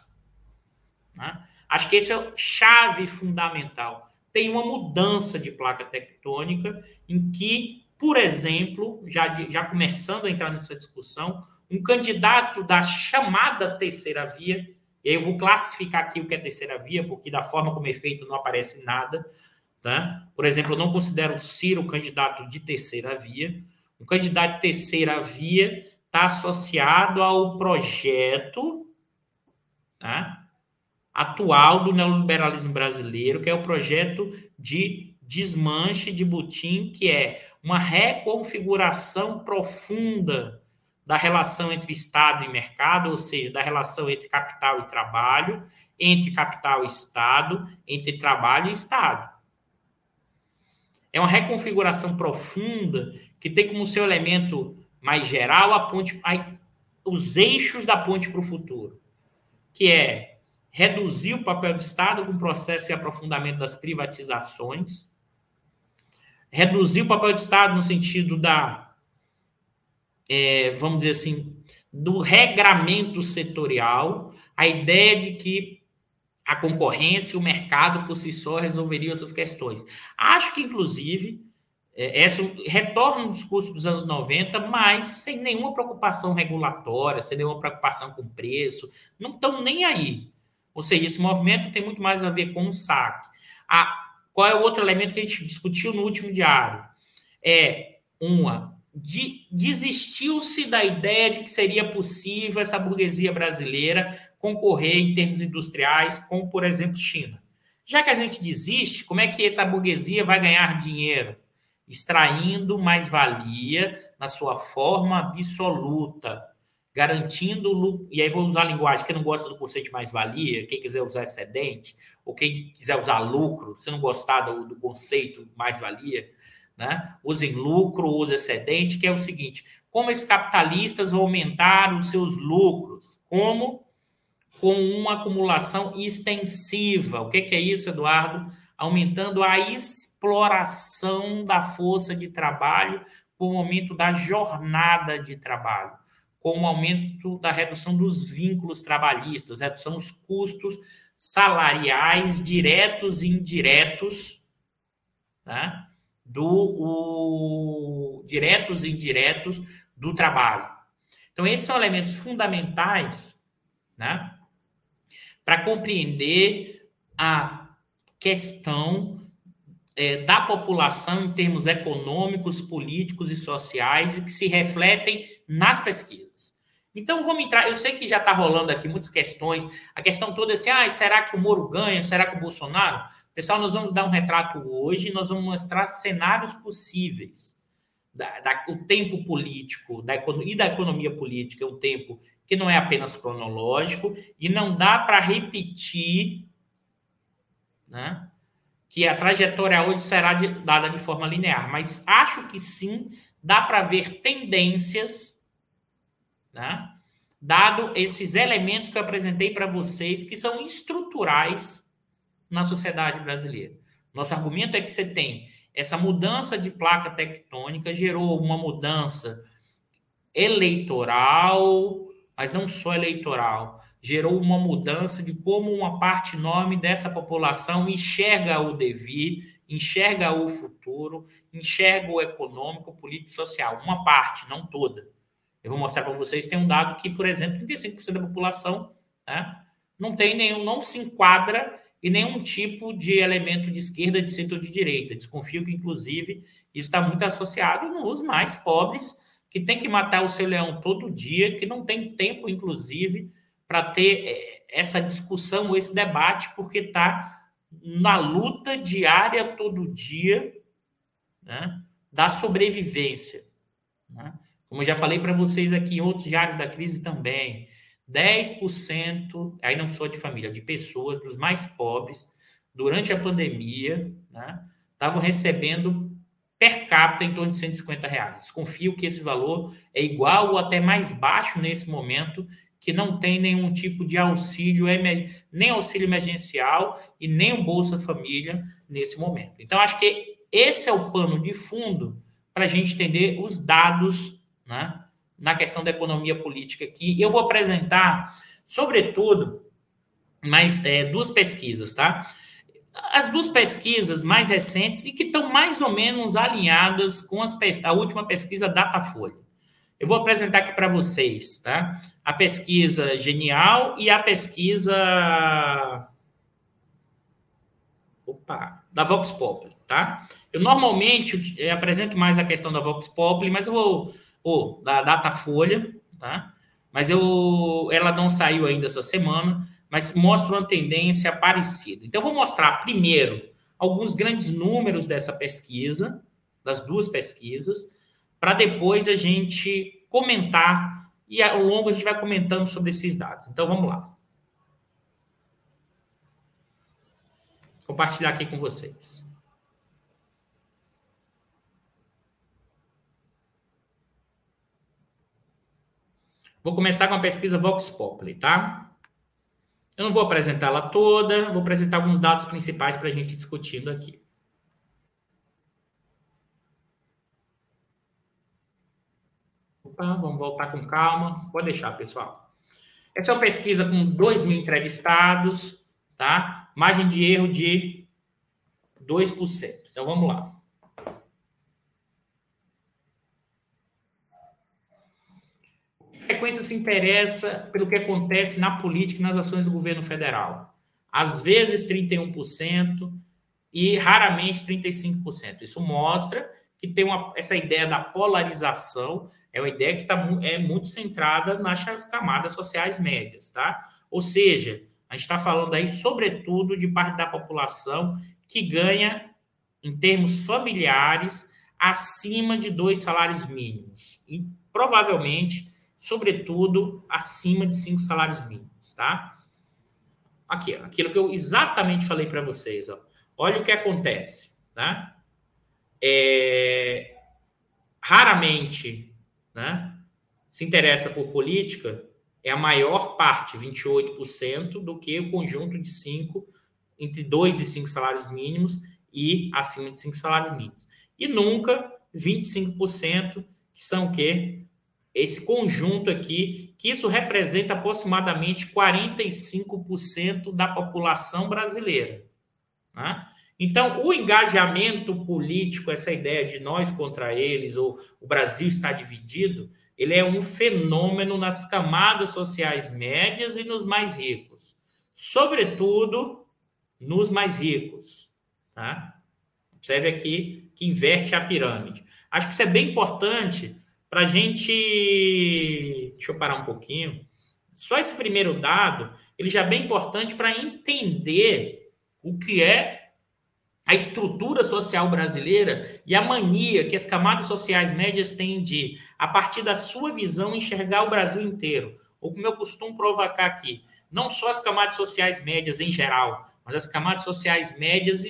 Né? Acho que esse é chave fundamental. Tem uma mudança de placa tectônica em que, por exemplo, já, já começando a entrar nessa discussão, um candidato da chamada terceira via, e aí eu vou classificar aqui o que é terceira via, porque da forma como é feito não aparece nada. Tá? Por exemplo, eu não considero o Ciro candidato de terceira via. Um candidato de terceira via está associado ao projeto tá? atual do neoliberalismo brasileiro, que é o projeto de desmanche de Butim, que é uma reconfiguração profunda da relação entre Estado e mercado, ou seja, da relação entre capital e trabalho, entre capital e Estado, entre trabalho e Estado. É uma reconfiguração profunda que tem como seu elemento mais geral a ponte, a, os eixos da ponte para o futuro, que é reduzir o papel do Estado com o processo de aprofundamento das privatizações, reduzir o papel do Estado no sentido da, é, vamos dizer assim, do regramento setorial, a ideia de que a concorrência e o mercado por si só resolveriam essas questões. Acho que, inclusive, é, essa retorna no discurso dos anos 90, mas sem nenhuma preocupação regulatória, sem nenhuma preocupação com preço, não estão nem aí. Ou seja, esse movimento tem muito mais a ver com o saque. A, qual é o outro elemento que a gente discutiu no último diário? É uma de, desistiu-se da ideia de que seria possível essa burguesia brasileira concorrer em termos industriais com, por exemplo, China. Já que a gente desiste, como é que essa burguesia vai ganhar dinheiro? Extraindo mais-valia na sua forma absoluta, garantindo, e aí vou usar a linguagem, quem não gosta do conceito de mais-valia, quem quiser usar excedente, ou quem quiser usar lucro, se não gostar do, do conceito mais-valia, né? usem lucro, use excedente, que é o seguinte, como esses capitalistas vão aumentar os seus lucros? Como? Com uma acumulação extensiva. O que, que é isso, Eduardo? Aumentando a exploração da força de trabalho com o aumento da jornada de trabalho com o aumento da redução dos vínculos trabalhistas, redução dos custos salariais diretos e indiretos né, do o, diretos e indiretos do trabalho. Então, esses são elementos fundamentais né, para compreender a questão é, da população em termos econômicos, políticos e sociais e que se refletem nas pesquisas. Então vamos entrar. Eu sei que já está rolando aqui muitas questões. A questão toda é assim: ah, será que o Moro ganha? Será que o Bolsonaro? Pessoal, nós vamos dar um retrato hoje, nós vamos mostrar cenários possíveis. Da, da, o tempo político da, e da economia política é um tempo que não é apenas cronológico e não dá para repetir né, que a trajetória hoje será de, dada de forma linear, mas acho que sim dá para ver tendências né? dado esses elementos que eu apresentei para vocês, que são estruturais na sociedade brasileira. Nosso argumento é que você tem essa mudança de placa tectônica, gerou uma mudança eleitoral, mas não só eleitoral, gerou uma mudança de como uma parte enorme dessa população enxerga o devir, enxerga o futuro, enxerga o econômico, político, social. Uma parte, não toda. Eu vou mostrar para vocês, tem um dado que, por exemplo, 35% da população né, não tem nenhum, não se enquadra em nenhum tipo de elemento de esquerda, de centro ou de direita. Desconfio que, inclusive, isso está muito associado nos mais pobres, que tem que matar o seu leão todo dia, que não tem tempo, inclusive, para ter eh, essa discussão, esse debate, porque está na luta diária todo dia né, da sobrevivência. Né? Como já falei para vocês aqui em outros diários da crise também, 10%, aí não sou de família, de pessoas dos mais pobres, durante a pandemia, né, estavam recebendo per capita em torno de 150 reais. Confio que esse valor é igual ou até mais baixo nesse momento, que não tem nenhum tipo de auxílio, nem auxílio emergencial e nem o Bolsa Família nesse momento. Então, acho que esse é o pano de fundo para a gente entender os dados né, na questão da economia política aqui. Eu vou apresentar, sobretudo, mais é, duas pesquisas, tá? As duas pesquisas mais recentes e que estão mais ou menos alinhadas com as, a última pesquisa Datafolha. Eu vou apresentar aqui para vocês, tá? A pesquisa Genial e a pesquisa. Opa, da Vox Populi, tá? Eu normalmente apresento mais a questão da Vox Populi, mas eu vou ou da Datafolha, tá? Mas eu, ela não saiu ainda essa semana, mas mostra uma tendência parecida. Então, eu vou mostrar primeiro alguns grandes números dessa pesquisa, das duas pesquisas, para depois a gente comentar e ao longo a gente vai comentando sobre esses dados. Então, vamos lá. Compartilhar aqui com vocês. Vou começar com a pesquisa Vox Populi, tá? Eu não vou apresentá-la toda, vou apresentar alguns dados principais para a gente discutindo aqui. Opa, vamos voltar com calma. Pode deixar, pessoal. Essa é uma pesquisa com 2 mil entrevistados, tá? Margem de erro de 2%. Então, vamos lá. Frequência se interessa pelo que acontece na política e nas ações do governo federal? Às vezes 31% e raramente 35%. Isso mostra que tem uma, essa ideia da polarização, é uma ideia que tá, é muito centrada nas camadas sociais médias, tá? Ou seja, a gente está falando aí, sobretudo, de parte da população que ganha, em termos familiares, acima de dois salários mínimos. E provavelmente sobretudo acima de cinco salários mínimos, tá? Aqui, aquilo que eu exatamente falei para vocês, ó. Olha o que acontece, tá? É, raramente, né, se interessa por política é a maior parte, 28%, do que o conjunto de cinco, entre dois e cinco salários mínimos e acima de cinco salários mínimos. E nunca 25%, que são o quê? Esse conjunto aqui, que isso representa aproximadamente 45% da população brasileira. Né? Então, o engajamento político, essa ideia de nós contra eles, ou o Brasil está dividido, ele é um fenômeno nas camadas sociais médias e nos mais ricos. Sobretudo nos mais ricos. Tá? Observe aqui que inverte a pirâmide. Acho que isso é bem importante para a gente. Deixa eu parar um pouquinho. Só esse primeiro dado, ele já é bem importante para entender o que é a estrutura social brasileira e a mania que as camadas sociais médias têm de, a partir da sua visão, enxergar o Brasil inteiro. Ou como eu costumo provocar aqui, não só as camadas sociais médias em geral, mas as camadas sociais médias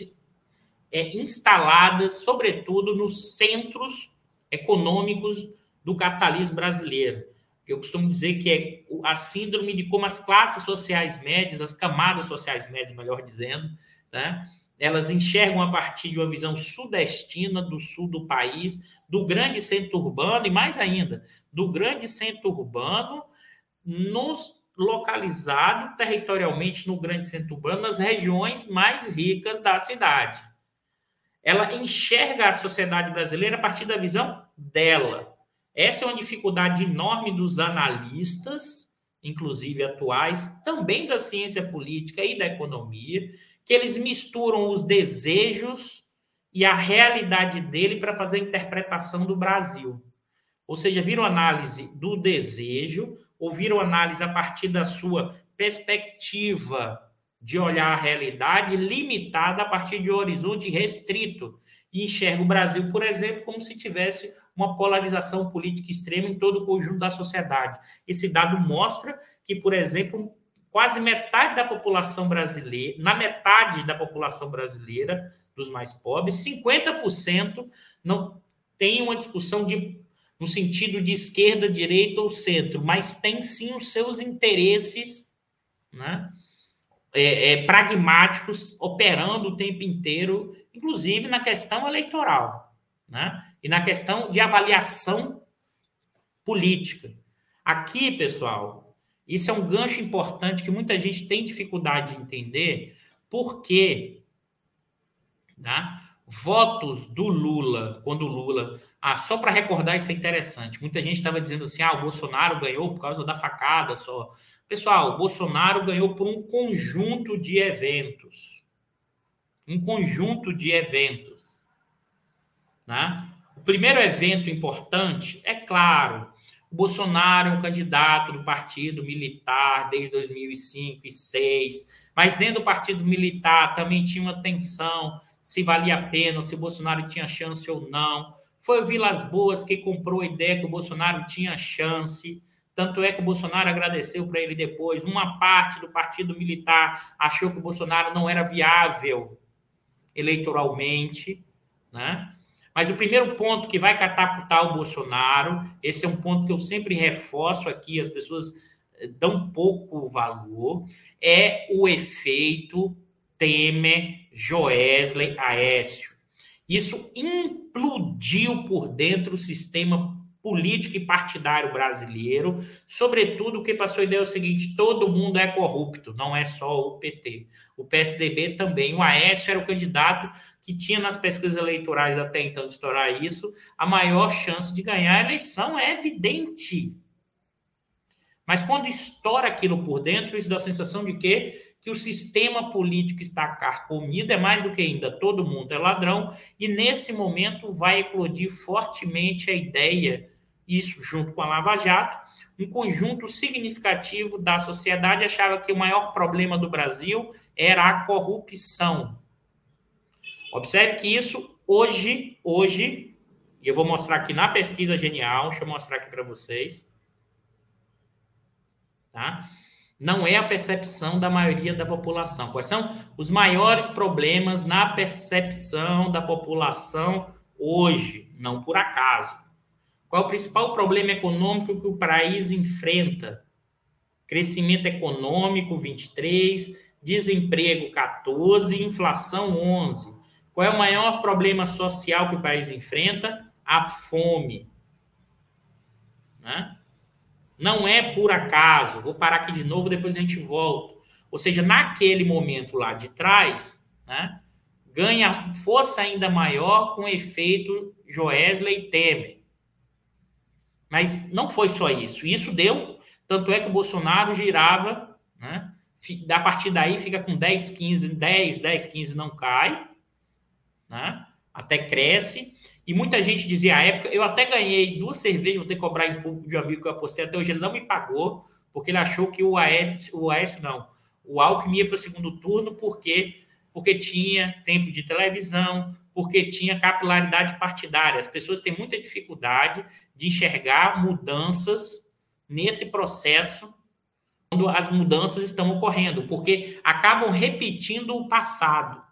é, instaladas, sobretudo, nos centros econômicos do capitalismo brasileiro. Eu costumo dizer que é a síndrome de como as classes sociais médias, as camadas sociais médias, melhor dizendo, né, elas enxergam a partir de uma visão sudestina do sul do país, do grande centro urbano e mais ainda, do grande centro urbano nos localizado territorialmente no grande centro urbano, nas regiões mais ricas da cidade. Ela enxerga a sociedade brasileira a partir da visão dela. Essa é uma dificuldade enorme dos analistas, inclusive atuais, também da ciência política e da economia, que eles misturam os desejos e a realidade dele para fazer a interpretação do Brasil. Ou seja, viram análise do desejo, ou viram análise a partir da sua perspectiva de olhar a realidade limitada a partir de um horizonte restrito. E enxerga o Brasil, por exemplo, como se tivesse uma polarização política extrema em todo o conjunto da sociedade. Esse dado mostra que, por exemplo, quase metade da população brasileira, na metade da população brasileira, dos mais pobres, 50% não tem uma discussão de, no sentido de esquerda, direita ou centro, mas tem sim os seus interesses né, é, é, pragmáticos operando o tempo inteiro, inclusive na questão eleitoral né, e na questão de avaliação política. Aqui, pessoal, isso é um gancho importante que muita gente tem dificuldade de entender, porque né, votos do Lula, quando o Lula. Ah, só para recordar, isso é interessante. Muita gente estava dizendo assim: ah, o Bolsonaro ganhou por causa da facada só. Pessoal, o Bolsonaro ganhou por um conjunto de eventos. Um conjunto de eventos. Né? Primeiro evento importante, é claro, o Bolsonaro é um candidato do partido militar desde 2005 e 2006, mas dentro do partido militar também tinha uma tensão se valia a pena, se o Bolsonaro tinha chance ou não. Foi o Vilas Boas que comprou a ideia que o Bolsonaro tinha chance. Tanto é que o Bolsonaro agradeceu para ele depois. Uma parte do partido militar achou que o Bolsonaro não era viável eleitoralmente, né? Mas o primeiro ponto que vai catapultar o Bolsonaro, esse é um ponto que eu sempre reforço aqui, as pessoas eh, dão pouco valor, é o efeito Temer, Joesley, Aécio. Isso implodiu por dentro o sistema político e partidário brasileiro, sobretudo o que passou a ideia é o seguinte: todo mundo é corrupto, não é só o PT. O PSDB também. O Aécio era o candidato que tinha nas pesquisas eleitorais até então de estourar isso, a maior chance de ganhar a eleição é evidente. Mas quando estoura aquilo por dentro, isso dá a sensação de que, que o sistema político está carcomido, é mais do que ainda todo mundo é ladrão, e nesse momento vai eclodir fortemente a ideia, isso junto com a Lava Jato, um conjunto significativo da sociedade achava que o maior problema do Brasil era a corrupção. Observe que isso hoje, hoje, e eu vou mostrar aqui na pesquisa genial, deixa eu mostrar aqui para vocês. Tá? Não é a percepção da maioria da população. Quais são os maiores problemas na percepção da população hoje? Não por acaso. Qual é o principal problema econômico que o país enfrenta? Crescimento econômico 23, desemprego 14, inflação 11. Qual é o maior problema social que o país enfrenta? A fome. Né? Não é por acaso. Vou parar aqui de novo, depois a gente volta. Ou seja, naquele momento lá de trás, né, ganha força ainda maior com o efeito Joesley Temer. Mas não foi só isso. Isso deu, tanto é que o Bolsonaro girava, né? Da partir daí fica com 10, 15, 10, 10, 15 não cai, né? Até cresce. E muita gente dizia à época, eu até ganhei duas cervejas, vou ter que cobrar em público de um amigo que eu apostei, até hoje ele não me pagou, porque ele achou que o Aécio, o Aécio não, o Alckmin ia para o segundo turno porque porque tinha tempo de televisão, porque tinha capilaridade partidária. As pessoas têm muita dificuldade de enxergar mudanças nesse processo quando as mudanças estão ocorrendo, porque acabam repetindo o passado.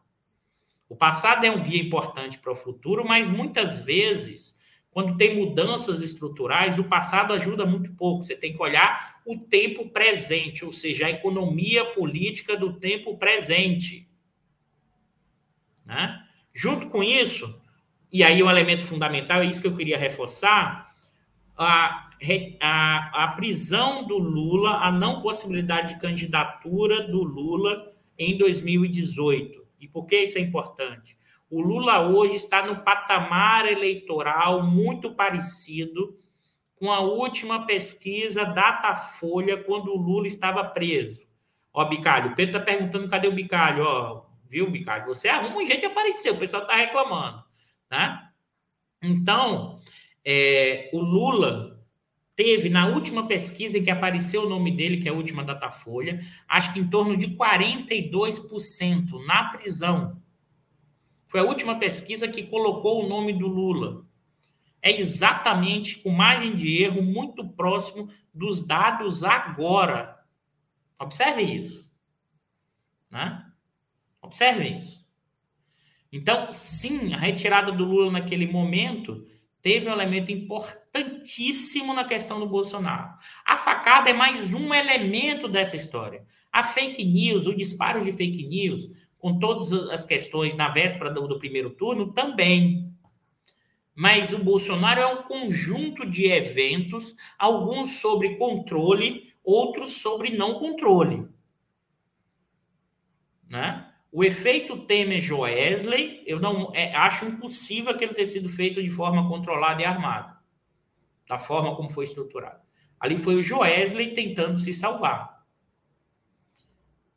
O passado é um guia importante para o futuro, mas muitas vezes, quando tem mudanças estruturais, o passado ajuda muito pouco. Você tem que olhar o tempo presente, ou seja, a economia política do tempo presente. Né? Junto com isso, e aí um elemento fundamental, é isso que eu queria reforçar, a, a, a prisão do Lula, a não possibilidade de candidatura do Lula em 2018. E por que isso é importante? O Lula hoje está no patamar eleitoral muito parecido com a última pesquisa Datafolha, quando o Lula estava preso. Ó, Bicalho, o Pedro está perguntando cadê o Bicalho. Ó, viu, Bicalho? Você arruma um jeito de aparecer, o pessoal está reclamando. Né? Então, é, o Lula teve, na última pesquisa em que apareceu o nome dele, que é a última Datafolha, acho que em torno de 42% na prisão. Foi a última pesquisa que colocou o nome do Lula. É exatamente com margem de erro muito próximo dos dados agora. Observe isso. Né? Observe isso. Então, sim, a retirada do Lula naquele momento teve um elemento importantíssimo na questão do Bolsonaro. A facada é mais um elemento dessa história. A fake news, o disparo de fake news, com todas as questões na véspera do, do primeiro turno, também. Mas o Bolsonaro é um conjunto de eventos, alguns sobre controle, outros sobre não controle. Né? O efeito Temer-Joesley, eu não é, acho impossível aquele ter sido feito de forma controlada e armada, da forma como foi estruturado. Ali foi o Joesley tentando se salvar.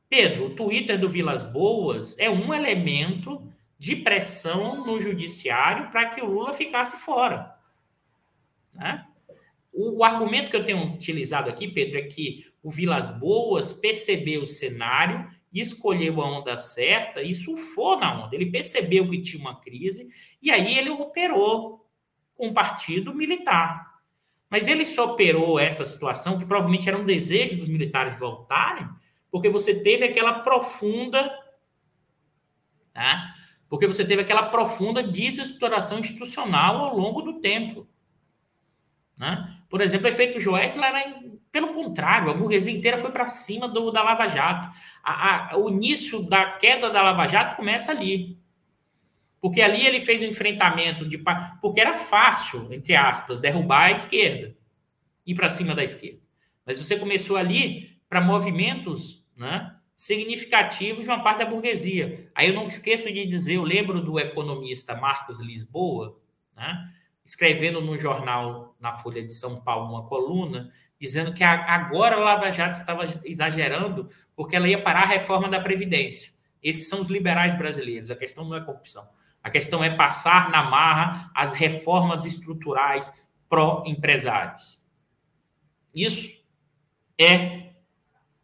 Pedro, o Twitter do Vilas Boas é um elemento de pressão no judiciário para que o Lula ficasse fora. Né? O, o, argumento que eu tenho utilizado aqui, Pedro, é que o Vilas Boas percebeu o cenário escolheu a onda certa e surfou na onda. Ele percebeu que tinha uma crise e aí ele operou com o partido militar. Mas ele só operou essa situação, que provavelmente era um desejo dos militares voltarem, porque você teve aquela profunda. Tá? Porque você teve aquela profunda desestruturação institucional ao longo do tempo. Né? Por exemplo, o efeito Joyce era, pelo contrário, a burguesia inteira foi para cima do, da Lava Jato. A, a, o início da queda da Lava Jato começa ali. Porque ali ele fez um enfrentamento de. Porque era fácil, entre aspas, derrubar a esquerda, ir para cima da esquerda. Mas você começou ali para movimentos né, significativos de uma parte da burguesia. Aí eu não esqueço de dizer, eu lembro do economista Marcos Lisboa, né, escrevendo no jornal, na Folha de São Paulo, uma coluna, dizendo que agora a Lava Jato estava exagerando porque ela ia parar a reforma da Previdência. Esses são os liberais brasileiros. A questão não é corrupção. A questão é passar na marra as reformas estruturais pró-empresários. Isso é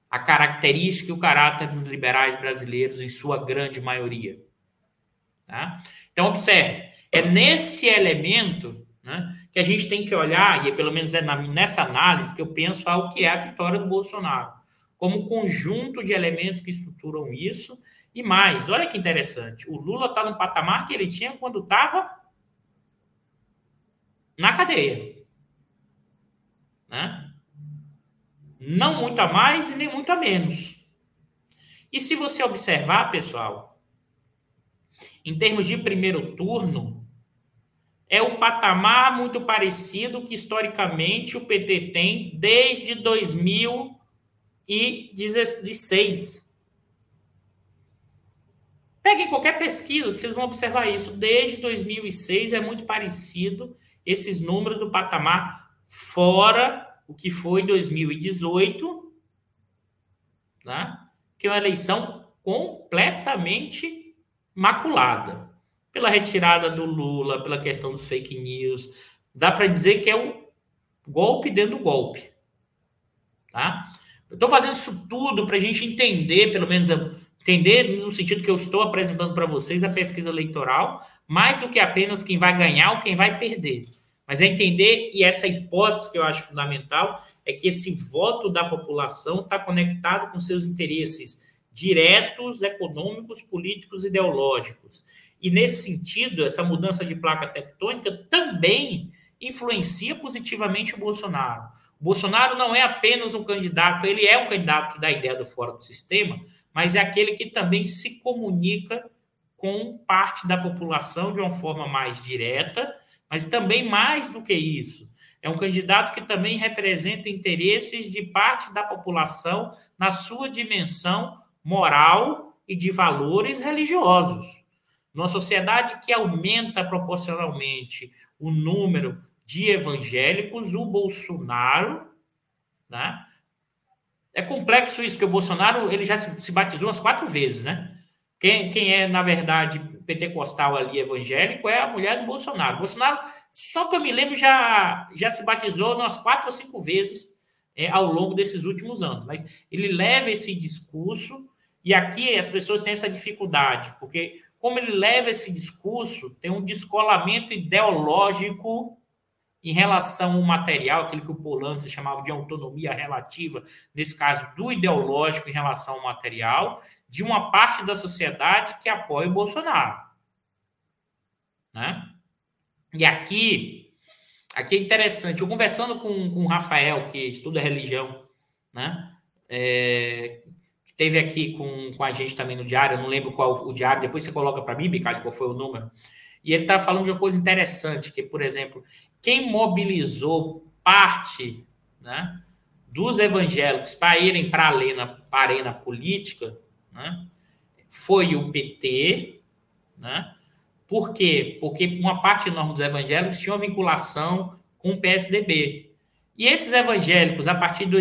a característica e o caráter dos liberais brasileiros, em sua grande maioria. Tá? Então, observe, é nesse elemento né, que a gente tem que olhar, e pelo menos é nessa análise que eu penso ao que é a vitória do Bolsonaro, como conjunto de elementos que estruturam isso. E mais, olha que interessante, o Lula está no patamar que ele tinha quando estava na cadeia. Né? Não muito a mais e nem muito a menos. E se você observar, pessoal, em termos de primeiro turno, é o patamar muito parecido que historicamente o PT tem desde 2016. Peguem qualquer pesquisa que vocês vão observar isso. Desde 2006 é muito parecido esses números do patamar, fora o que foi 2018, né? que é uma eleição completamente maculada pela retirada do Lula, pela questão dos fake news. Dá para dizer que é um golpe dentro do golpe. Tá? Eu estou fazendo isso tudo para a gente entender, pelo menos entender no sentido que eu estou apresentando para vocês a pesquisa eleitoral, mais do que apenas quem vai ganhar ou quem vai perder. Mas é entender, e essa hipótese que eu acho fundamental, é que esse voto da população está conectado com seus interesses diretos, econômicos, políticos, ideológicos. E nesse sentido, essa mudança de placa tectônica também influencia positivamente o Bolsonaro. O Bolsonaro não é apenas um candidato, ele é um candidato da ideia do fora do sistema, mas é aquele que também se comunica com parte da população de uma forma mais direta, mas também mais do que isso. É um candidato que também representa interesses de parte da população na sua dimensão moral e de valores religiosos. Numa sociedade que aumenta proporcionalmente o número de evangélicos, o Bolsonaro, né? É complexo isso, porque o Bolsonaro ele já se, se batizou umas quatro vezes, né? Quem, quem é, na verdade, pentecostal ali evangélico é a mulher do Bolsonaro. Bolsonaro, só que eu me lembro, já, já se batizou umas quatro ou cinco vezes é, ao longo desses últimos anos. Mas ele leva esse discurso, e aqui as pessoas têm essa dificuldade, porque como ele leva esse discurso, tem um descolamento ideológico em relação ao material, aquilo que o Polanyi se chamava de autonomia relativa, nesse caso do ideológico em relação ao material, de uma parte da sociedade que apoia o Bolsonaro. Né? E aqui, aqui é interessante, eu conversando com, com o Rafael, que estuda religião, né? É, teve aqui com, com a gente também no diário, eu não lembro qual o diário, depois você coloca para mim, Bicalho, qual foi o número. E ele está falando de uma coisa interessante, que, por exemplo, quem mobilizou parte né, dos evangélicos para irem para a arena, arena política né, foi o PT. Né? Por quê? Porque uma parte enorme dos evangélicos tinha uma vinculação com o PSDB. E esses evangélicos, a partir de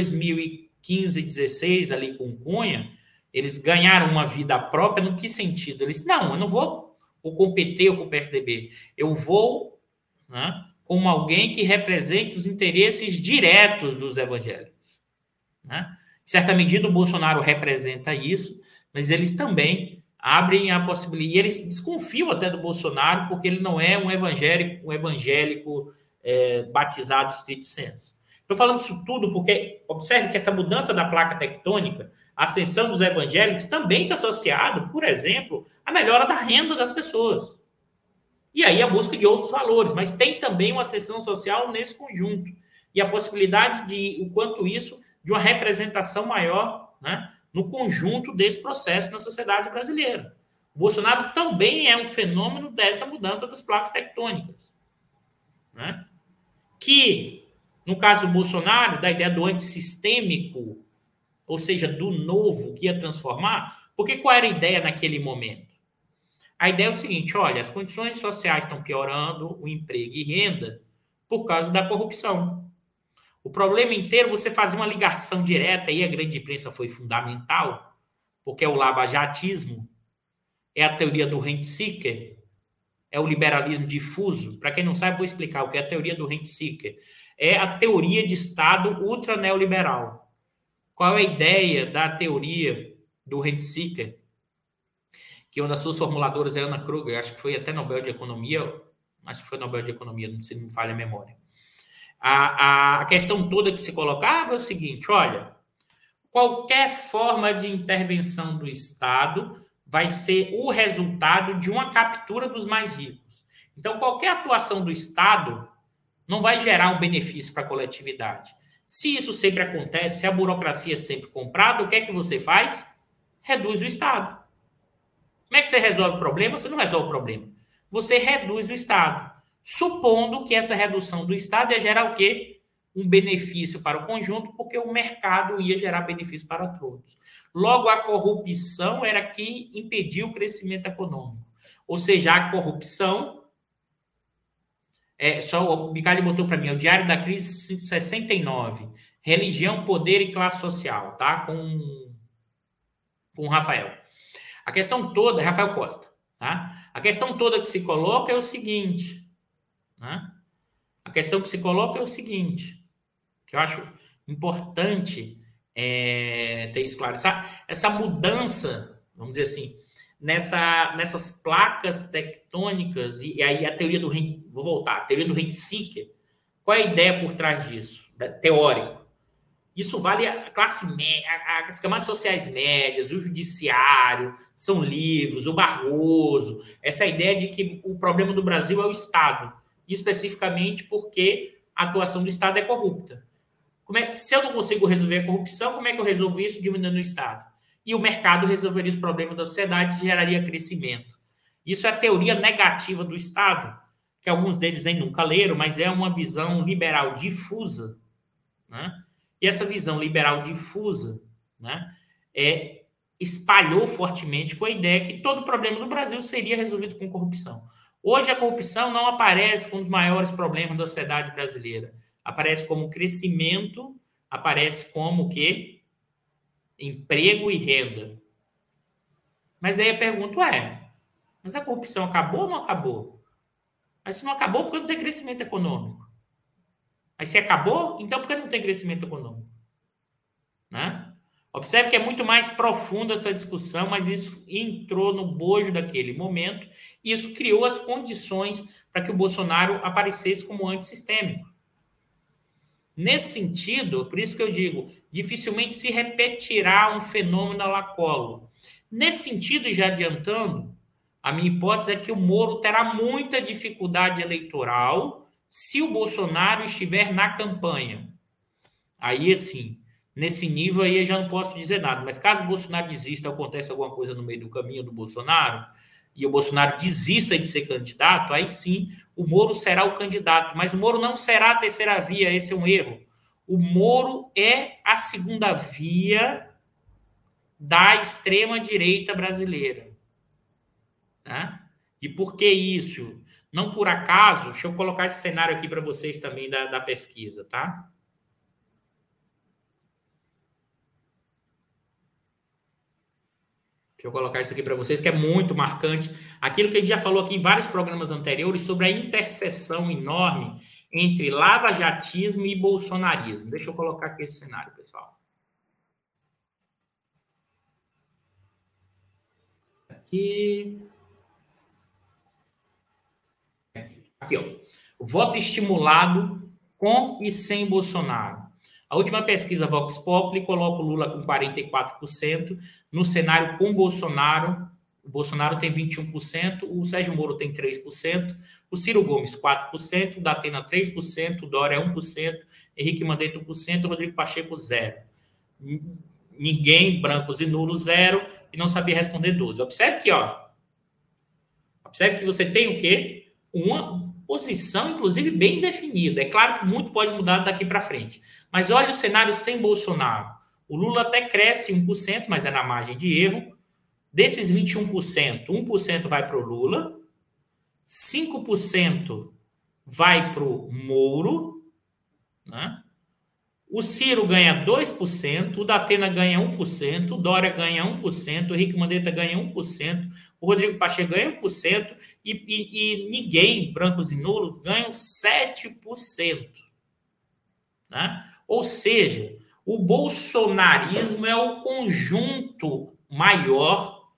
2015, 16, ali com Cunha, eles ganharam uma vida própria no que sentido? Eles, não, eu não vou ou com o PT ou com o PSDB. Eu vou né, como alguém que represente os interesses diretos dos evangélicos. Né? Em certa medida, o Bolsonaro representa isso, mas eles também abrem a possibilidade. E eles desconfiam até do Bolsonaro, porque ele não é um evangélico, um evangélico é, batizado estrito senso. Estou falando isso tudo porque observe que essa mudança da placa tectônica, a ascensão dos evangélicos, também está associado, por exemplo, à melhora da renda das pessoas. E aí a busca de outros valores, mas tem também uma seção social nesse conjunto. E a possibilidade de, o quanto isso, de uma representação maior né, no conjunto desse processo na sociedade brasileira. O Bolsonaro também é um fenômeno dessa mudança das placas tectônicas. Né? Que, no caso do Bolsonaro, da ideia do antissistêmico, ou seja, do novo que ia transformar, porque qual era a ideia naquele momento? A ideia é o seguinte: olha, as condições sociais estão piorando, o emprego e renda, por causa da corrupção. O problema inteiro, você fazer uma ligação direta, e a grande imprensa foi fundamental, porque é o lavajatismo, é a teoria do rent seeker, é o liberalismo difuso. Para quem não sabe, vou explicar o que é a teoria do rent seeker. É a teoria de Estado ultra neoliberal. Qual é a ideia da teoria do rent seeker? que uma das suas formuladoras é Ana Kruger, acho que foi até Nobel de Economia, acho que foi Nobel de Economia, não se me falha a memória. A, a questão toda que se colocava é o seguinte: olha, qualquer forma de intervenção do Estado vai ser o resultado de uma captura dos mais ricos. Então, qualquer atuação do Estado não vai gerar um benefício para a coletividade. Se isso sempre acontece, se a burocracia é sempre comprada, o que é que você faz? Reduz o Estado. Como é que você resolve o problema? Você não resolve o problema. Você reduz o Estado. Supondo que essa redução do Estado ia gerar o quê? um benefício para o conjunto, porque o mercado ia gerar benefício para todos. Logo, a corrupção era quem impediu o crescimento econômico. Ou seja, a corrupção. É, só o Bicalho botou para mim, é o Diário da Crise 69. Religião, poder e classe social, tá? Com, com o Rafael. A questão toda, Rafael Costa, tá? A questão toda que se coloca é o seguinte, né? A questão que se coloca é o seguinte, que eu acho importante é, ter. Essa, essa mudança, vamos dizer assim, nessa, nessas placas tectônicas, e, e aí a teoria do vou voltar, a teoria do Rentziker, qual é a ideia por trás disso? Teórico. Isso vale a classe média, as camadas sociais médias, o judiciário, são livros, o Barroso, essa ideia de que o problema do Brasil é o Estado, especificamente porque a atuação do Estado é corrupta. É, se eu não consigo resolver a corrupção, como é que eu resolvo isso diminuindo o Estado? E o mercado resolveria os problemas da sociedade e geraria crescimento. Isso é a teoria negativa do Estado, que alguns deles nem nunca leram, mas é uma visão liberal difusa. Né? E essa visão liberal difusa né, é, espalhou fortemente com a ideia que todo problema do Brasil seria resolvido com corrupção. Hoje a corrupção não aparece como um dos maiores problemas da sociedade brasileira aparece como crescimento, aparece como que emprego e renda. Mas aí a pergunta é: mas a corrupção acabou ou não acabou? Mas se não acabou, por que não tem crescimento econômico? Mas se acabou, então por que não tem crescimento econômico? Né? Observe que é muito mais profunda essa discussão, mas isso entrou no bojo daquele momento e isso criou as condições para que o Bolsonaro aparecesse como antissistêmico. Nesse sentido, por isso que eu digo, dificilmente se repetirá um fenômeno lacolo. Nesse sentido, e já adiantando, a minha hipótese é que o Moro terá muita dificuldade eleitoral se o Bolsonaro estiver na campanha. Aí, assim, nesse nível aí eu já não posso dizer nada. Mas caso o Bolsonaro desista, acontece alguma coisa no meio do caminho do Bolsonaro, e o Bolsonaro desista de ser candidato, aí sim o Moro será o candidato. Mas o Moro não será a terceira via, esse é um erro. O Moro é a segunda via da extrema-direita brasileira. Né? E por que isso? Não por acaso, deixa eu colocar esse cenário aqui para vocês também da, da pesquisa, tá? Deixa eu colocar isso aqui para vocês, que é muito marcante. Aquilo que a gente já falou aqui em vários programas anteriores sobre a interseção enorme entre lava-jatismo e bolsonarismo. Deixa eu colocar aqui esse cenário, pessoal. Aqui. Aqui, ó. Voto estimulado com e sem Bolsonaro. A última pesquisa Vox Populi coloca o Lula com 44%, no cenário com Bolsonaro, o Bolsonaro tem 21%, o Sérgio Moro tem 3%, o Ciro Gomes 4%, o Datena 3%, o Dória 1%, Henrique Mandetta 1%, o Rodrigo Pacheco 0%. Ninguém, brancos e nulos, zero, e não sabia responder 12. Observe aqui, ó. Observe que você tem o quê? Uma posição, inclusive, bem definida. É claro que muito pode mudar daqui para frente. Mas olha o cenário sem Bolsonaro. O Lula até cresce 1%, mas é na margem de erro. Desses 21%, 1% vai para o Lula, 5% vai para o Mouro, né? o Ciro ganha 2%, o Datena ganha 1%, o Dória ganha 1%, o Henrique Mandetta ganha 1%, o Rodrigo Pacheco ganha 1%, e, e, e ninguém, brancos e nulos, ganham 7%. Né? Ou seja, o bolsonarismo é o conjunto maior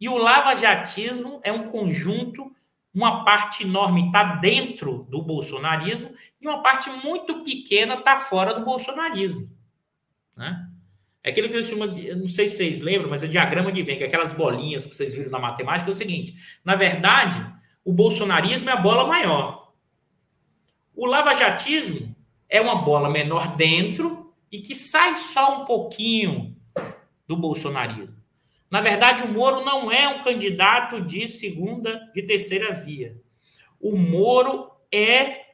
e o lavajatismo é um conjunto, uma parte enorme está dentro do bolsonarismo e uma parte muito pequena está fora do bolsonarismo. Né? É aquilo que eu chamo de, não sei se vocês lembram, mas é diagrama de Venn, aquelas bolinhas que vocês viram na matemática, é o seguinte: na verdade, o bolsonarismo é a bola maior. O lavajatismo é uma bola menor dentro e que sai só um pouquinho do bolsonarismo. Na verdade, o Moro não é um candidato de segunda, de terceira via. O Moro é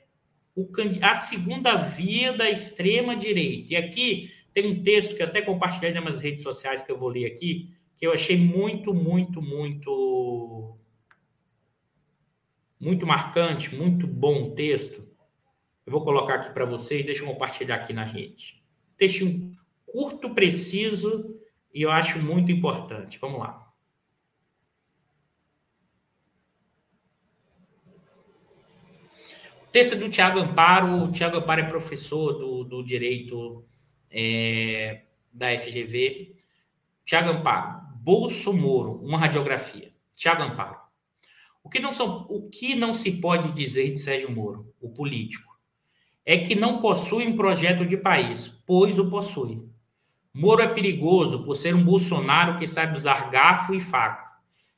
o, a segunda via da extrema direita. E aqui tem um texto que até compartilhei nas minhas redes sociais que eu vou ler aqui, que eu achei muito, muito, muito muito marcante, muito bom texto. Eu vou colocar aqui para vocês, deixa eu compartilhar aqui na rede. Texto curto, preciso e eu acho muito importante. Vamos lá. texto do Tiago Amparo. O Tiago Amparo é professor do, do direito é, da FGV. Tiago Amparo, Bolso Moro, uma radiografia. Tiago Amparo. O que, não são, o que não se pode dizer de Sérgio Moro, o político, é que não possui um projeto de país, pois o possui. Moro é perigoso por ser um Bolsonaro que sabe usar garfo e faca.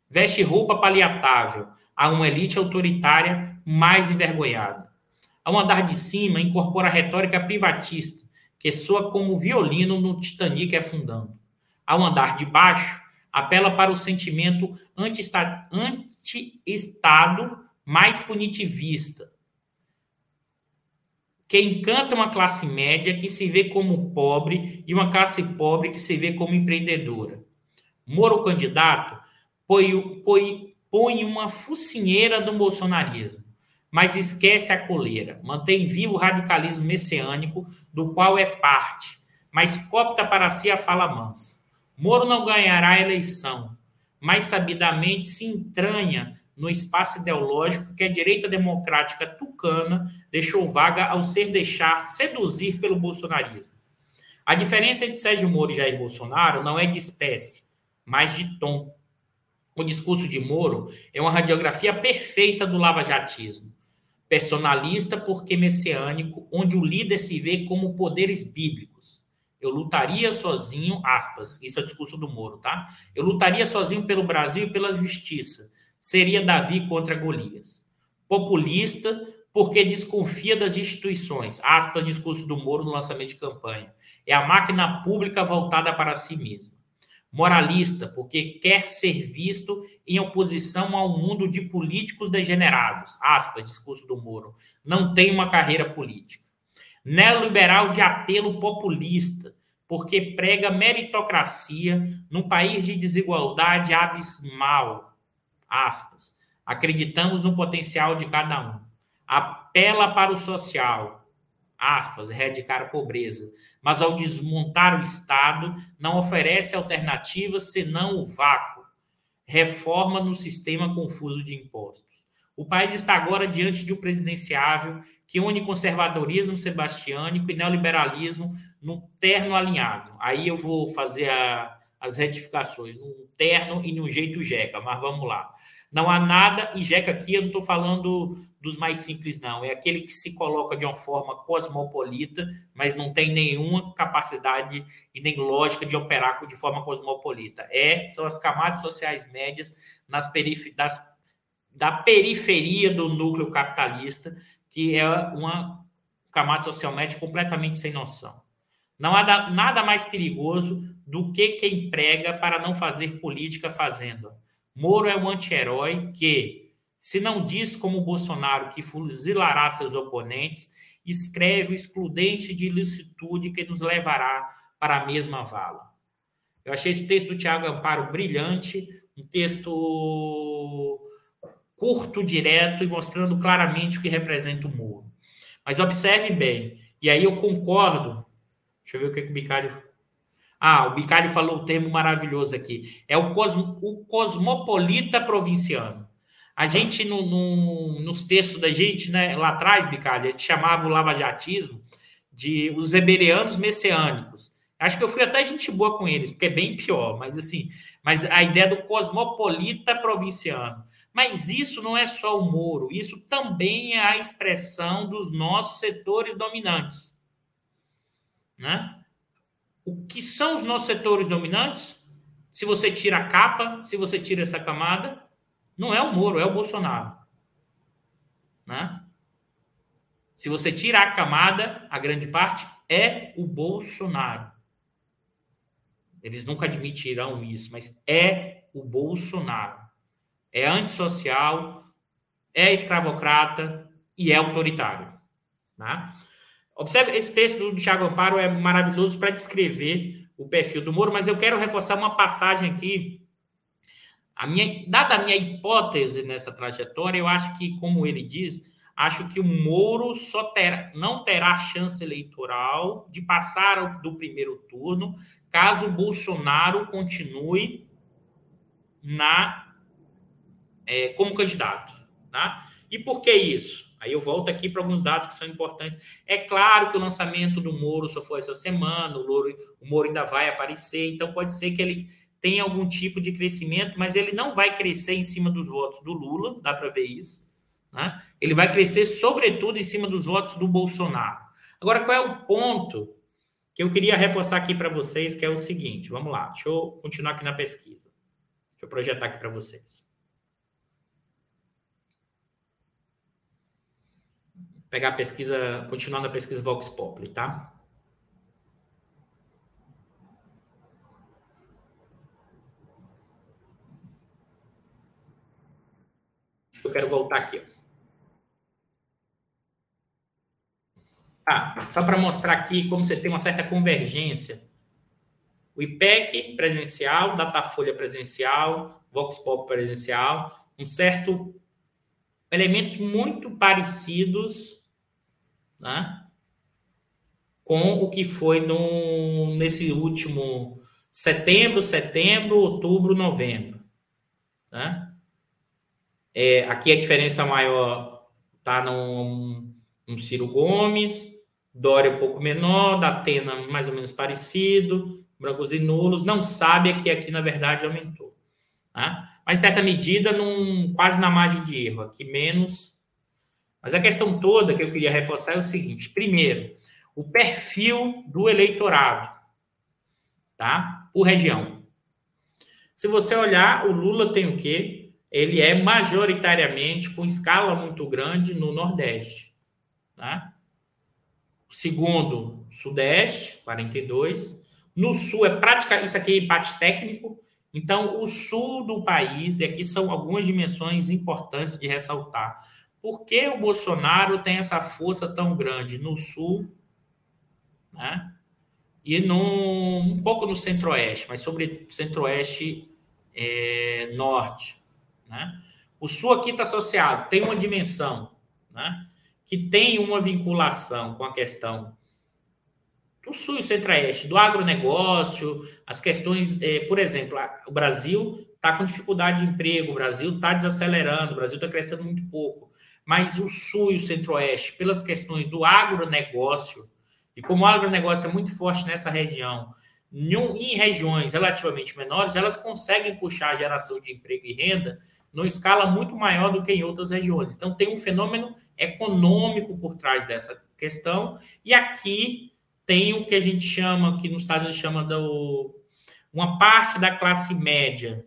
Veste roupa paliatável a uma elite autoritária mais envergonhada. Ao andar de cima, incorpora retórica privatista, que soa como violino no Titanic afundando. Ao andar de baixo, apela para o sentimento anti-Estado mais punitivista, que encanta uma classe média que se vê como pobre e uma classe pobre que se vê como empreendedora. Moro candidato põe, põe, põe uma focinheira do bolsonarismo mas esquece a coleira, mantém vivo o radicalismo messiânico, do qual é parte, mas copta para si a fala mansa. Moro não ganhará a eleição, mas sabidamente se entranha no espaço ideológico que a direita democrática tucana deixou vaga ao ser deixar seduzir pelo bolsonarismo. A diferença entre Sérgio Moro e Jair Bolsonaro não é de espécie, mas de tom. O discurso de Moro é uma radiografia perfeita do lavajatismo personalista porque messiânico, onde o líder se vê como poderes bíblicos. Eu lutaria sozinho, aspas, isso é o discurso do Moro, tá? Eu lutaria sozinho pelo Brasil e pela justiça. Seria Davi contra Golias. Populista porque desconfia das instituições, aspas, discurso do Moro no lançamento de campanha. É a máquina pública voltada para si mesma moralista, porque quer ser visto em oposição ao mundo de políticos degenerados, aspas, discurso do Moro, não tem uma carreira política. Neoliberal de apelo populista, porque prega meritocracia num país de desigualdade abismal, aspas. Acreditamos no potencial de cada um. Apela para o social, aspas, erradicar a pobreza, mas ao desmontar o Estado, não oferece alternativas senão o vácuo. Reforma no sistema confuso de impostos. O país está agora diante de um presidenciável que une conservadorismo sebastiânico e neoliberalismo num terno alinhado. Aí eu vou fazer a, as retificações, num terno e num jeito jeca, mas vamos lá. Não há nada, e Jeca aqui eu não estou falando dos mais simples, não. É aquele que se coloca de uma forma cosmopolita, mas não tem nenhuma capacidade e nem lógica de operar de forma cosmopolita. É, são as camadas sociais médias nas perif das, da periferia do núcleo capitalista, que é uma camada social média completamente sem noção. Não há nada mais perigoso do que quem prega para não fazer política fazendo. Moro é um anti-herói que, se não diz como Bolsonaro que fuzilará seus oponentes, escreve o excludente de ilicitude que nos levará para a mesma vala. Eu achei esse texto do Tiago Amparo brilhante, um texto curto, direto e mostrando claramente o que representa o Moro. Mas observe bem, e aí eu concordo. Deixa eu ver o que, que o Bicalho ah, o Bicalho falou o termo maravilhoso aqui. É o, cosmo, o cosmopolita provinciano. A gente, no, no, nos textos da gente, né, lá atrás, Bicalho, a gente chamava o lavajatismo de os weberianos messiânicos. Acho que eu fui até gente boa com eles, porque é bem pior, mas assim, mas a ideia do cosmopolita provinciano. Mas isso não é só o Moro, isso também é a expressão dos nossos setores dominantes. Né? O que são os nossos setores dominantes, se você tira a capa, se você tira essa camada, não é o Moro, é o Bolsonaro. Né? Se você tira a camada, a grande parte é o Bolsonaro. Eles nunca admitirão isso, mas é o Bolsonaro. É antissocial, é escravocrata e é autoritário. Tá? Observe, esse texto do Thiago Amparo é maravilhoso para descrever o perfil do Moro, mas eu quero reforçar uma passagem aqui. A minha, dada a minha hipótese nessa trajetória, eu acho que, como ele diz, acho que o Moro só terá, não terá chance eleitoral de passar do primeiro turno caso o Bolsonaro continue na é, como candidato. Tá? E por que isso? Aí eu volto aqui para alguns dados que são importantes. É claro que o lançamento do Moro só foi essa semana, o Moro, o Moro ainda vai aparecer, então pode ser que ele tenha algum tipo de crescimento, mas ele não vai crescer em cima dos votos do Lula, dá para ver isso. Né? Ele vai crescer, sobretudo, em cima dos votos do Bolsonaro. Agora, qual é o ponto que eu queria reforçar aqui para vocês, que é o seguinte: vamos lá, deixa eu continuar aqui na pesquisa. Deixa eu projetar aqui para vocês. Pegar a pesquisa, continuando a pesquisa Vox Populi, tá? Eu quero voltar aqui. Ah, só para mostrar aqui como você tem uma certa convergência. O IPEC presencial, Datafolha presencial, Vox Pop presencial, um certo elementos muito parecidos né, com o que foi no, nesse último setembro, setembro, outubro, novembro. Né? É, aqui a diferença maior está no, Ciro Gomes, Dória um pouco menor, Datena mais ou menos parecido, brancos e nulos, não sabe que aqui na verdade aumentou. Tá? Mas em certa medida, num, quase na margem de erro, aqui menos mas a questão toda que eu queria reforçar é o seguinte: primeiro, o perfil do eleitorado, tá? Por região. Se você olhar, o Lula tem o quê? Ele é majoritariamente com escala muito grande no Nordeste, tá? Segundo, Sudeste, 42. No Sul é prática, isso aqui é empate técnico. Então, o sul do país, e aqui são algumas dimensões importantes de ressaltar por que o Bolsonaro tem essa força tão grande no Sul né? e no, um pouco no Centro-Oeste, mas sobre Centro-Oeste é, Norte. Né? O Sul aqui está associado, tem uma dimensão né? que tem uma vinculação com a questão do Sul e Centro-Oeste, do agronegócio, as questões, é, por exemplo, o Brasil está com dificuldade de emprego, o Brasil está desacelerando, o Brasil está crescendo muito pouco mas o Sul e o Centro-Oeste, pelas questões do agronegócio, e como o agronegócio é muito forte nessa região, em regiões relativamente menores, elas conseguem puxar a geração de emprego e renda numa escala muito maior do que em outras regiões. Então, tem um fenômeno econômico por trás dessa questão, e aqui tem o que a gente chama, que nos Estados Unidos chama do, uma parte da classe média,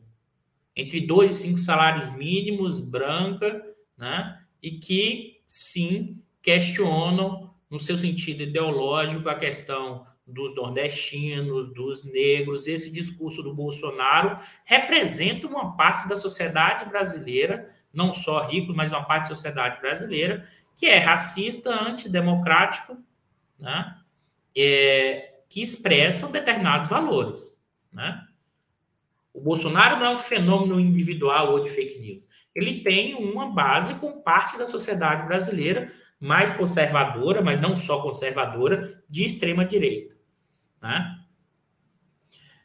entre dois e cinco salários mínimos, branca, né? E que, sim, questionam, no seu sentido ideológico, a questão dos nordestinos, dos negros. Esse discurso do Bolsonaro representa uma parte da sociedade brasileira, não só rico, mas uma parte da sociedade brasileira, que é racista, antidemocrático, né? É, que expressam determinados valores. Né? O Bolsonaro não é um fenômeno individual ou de fake news ele tem uma base com parte da sociedade brasileira mais conservadora, mas não só conservadora, de extrema direita. Né?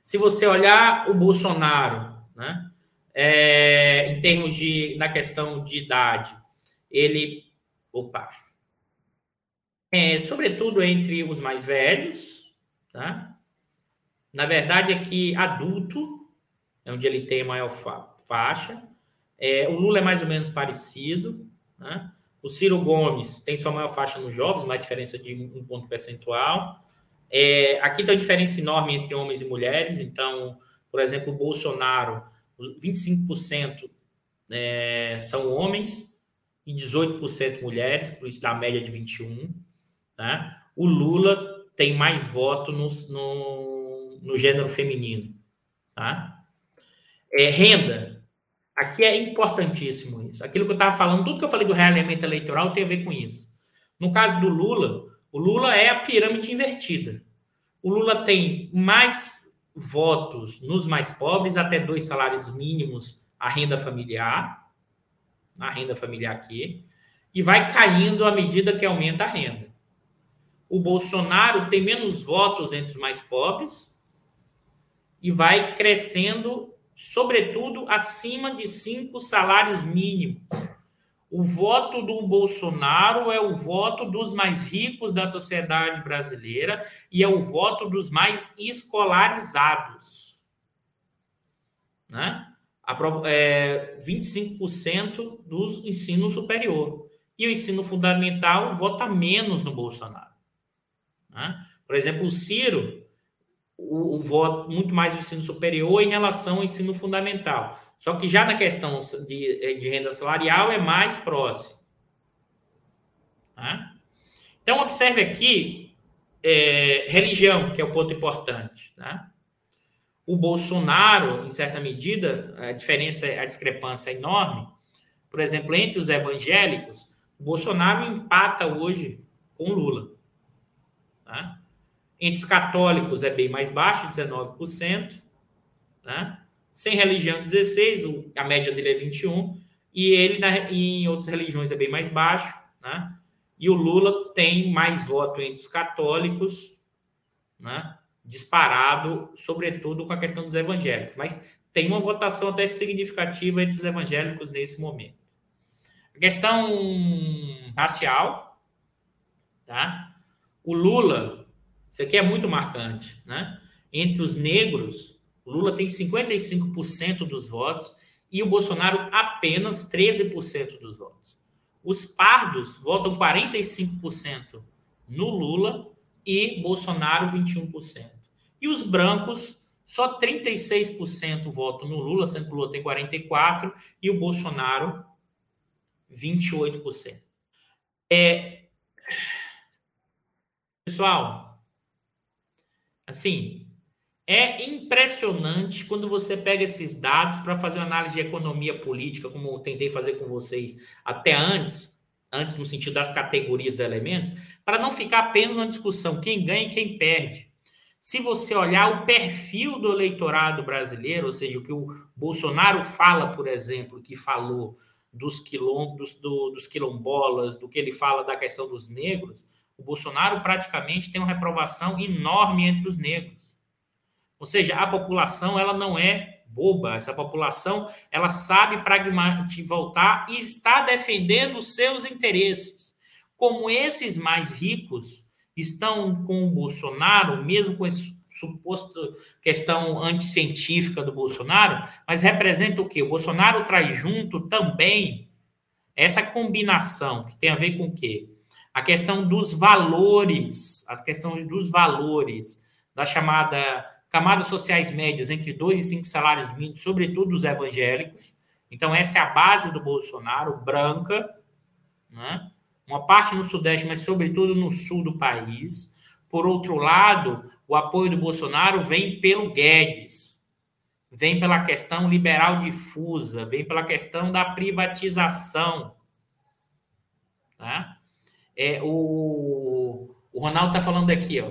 Se você olhar o Bolsonaro, né, é, em termos de na questão de idade, ele, opa, é, sobretudo entre os mais velhos, tá? Na verdade, é que adulto é onde ele tem maior fa faixa é, o Lula é mais ou menos parecido. Né? O Ciro Gomes tem sua maior faixa nos jovens, uma diferença de um ponto percentual. É, aqui tem uma diferença enorme entre homens e mulheres. Então, por exemplo, o Bolsonaro, 25% é, são homens e 18% mulheres, por isso dá média de 21%. Né? O Lula tem mais voto no, no, no gênero feminino. Tá? É, renda, Aqui é importantíssimo isso. Aquilo que eu estava falando, tudo que eu falei do realimento eleitoral tem a ver com isso. No caso do Lula, o Lula é a pirâmide invertida. O Lula tem mais votos nos mais pobres, até dois salários mínimos, a renda familiar, a renda familiar aqui, e vai caindo à medida que aumenta a renda. O Bolsonaro tem menos votos entre os mais pobres e vai crescendo, sobretudo, acima de cinco salários mínimos. O voto do Bolsonaro é o voto dos mais ricos da sociedade brasileira e é o voto dos mais escolarizados. Né? É, 25% do ensino superior. E o ensino fundamental vota menos no Bolsonaro. Né? Por exemplo, o Ciro, o, o voto muito mais do ensino superior em relação ao ensino fundamental. Só que já na questão de, eh, de renda salarial é mais próximo. Tá? Então, observe aqui é, religião, que é o ponto importante. Tá? O Bolsonaro, em certa medida, a diferença, a discrepância é enorme. Por exemplo, entre os evangélicos, o Bolsonaro empata hoje com o Lula. Tá? Entre os católicos é bem mais baixo, 19%. Tá? Sem religião, 16, a média dele é 21, e ele na, em outras religiões é bem mais baixo, né? E o Lula tem mais voto entre os católicos, né? Disparado, sobretudo com a questão dos evangélicos, mas tem uma votação até significativa entre os evangélicos nesse momento. A questão racial, tá? O Lula, isso aqui é muito marcante, né? Entre os negros, Lula tem 55% dos votos e o Bolsonaro apenas 13% dos votos. Os pardos votam 45% no Lula e Bolsonaro 21%. E os brancos, só 36% votam no Lula, sendo que o Lula tem 44% e o Bolsonaro 28%. É... Pessoal, assim, é impressionante quando você pega esses dados para fazer uma análise de economia política, como eu tentei fazer com vocês até antes, antes no sentido das categorias dos elementos, para não ficar apenas na discussão quem ganha e quem perde. Se você olhar o perfil do eleitorado brasileiro, ou seja, o que o Bolsonaro fala, por exemplo, que falou dos, quilom, dos, do, dos quilombolas, do que ele fala da questão dos negros, o Bolsonaro praticamente tem uma reprovação enorme entre os negros. Ou seja, a população ela não é boba, essa população ela sabe pragmaticamente voltar e está defendendo os seus interesses. Como esses mais ricos estão com o Bolsonaro, mesmo com esse suposto questão anticientífica do Bolsonaro, mas representa o quê? O Bolsonaro traz junto também essa combinação que tem a ver com o quê? A questão dos valores, as questões dos valores da chamada camadas sociais médias entre 2 e 5 salários mínimos, sobretudo os evangélicos. Então, essa é a base do Bolsonaro, branca, né? uma parte no Sudeste, mas sobretudo no sul do país. Por outro lado, o apoio do Bolsonaro vem pelo Guedes, vem pela questão liberal difusa, vem pela questão da privatização. Tá? É, o, o Ronaldo está falando aqui, ó.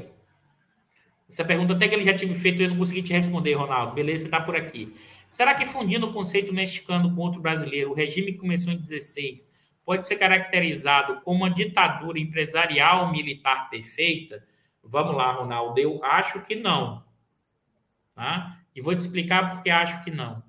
Essa pergunta até que ele já tinha feito eu não consegui te responder, Ronaldo. Beleza, está por aqui. Será que fundindo o conceito mexicano com outro brasileiro, o regime que começou em 16 pode ser caracterizado como uma ditadura empresarial militar perfeita? Vamos lá, Ronaldo. Eu acho que não. Tá? E vou te explicar por que acho que não.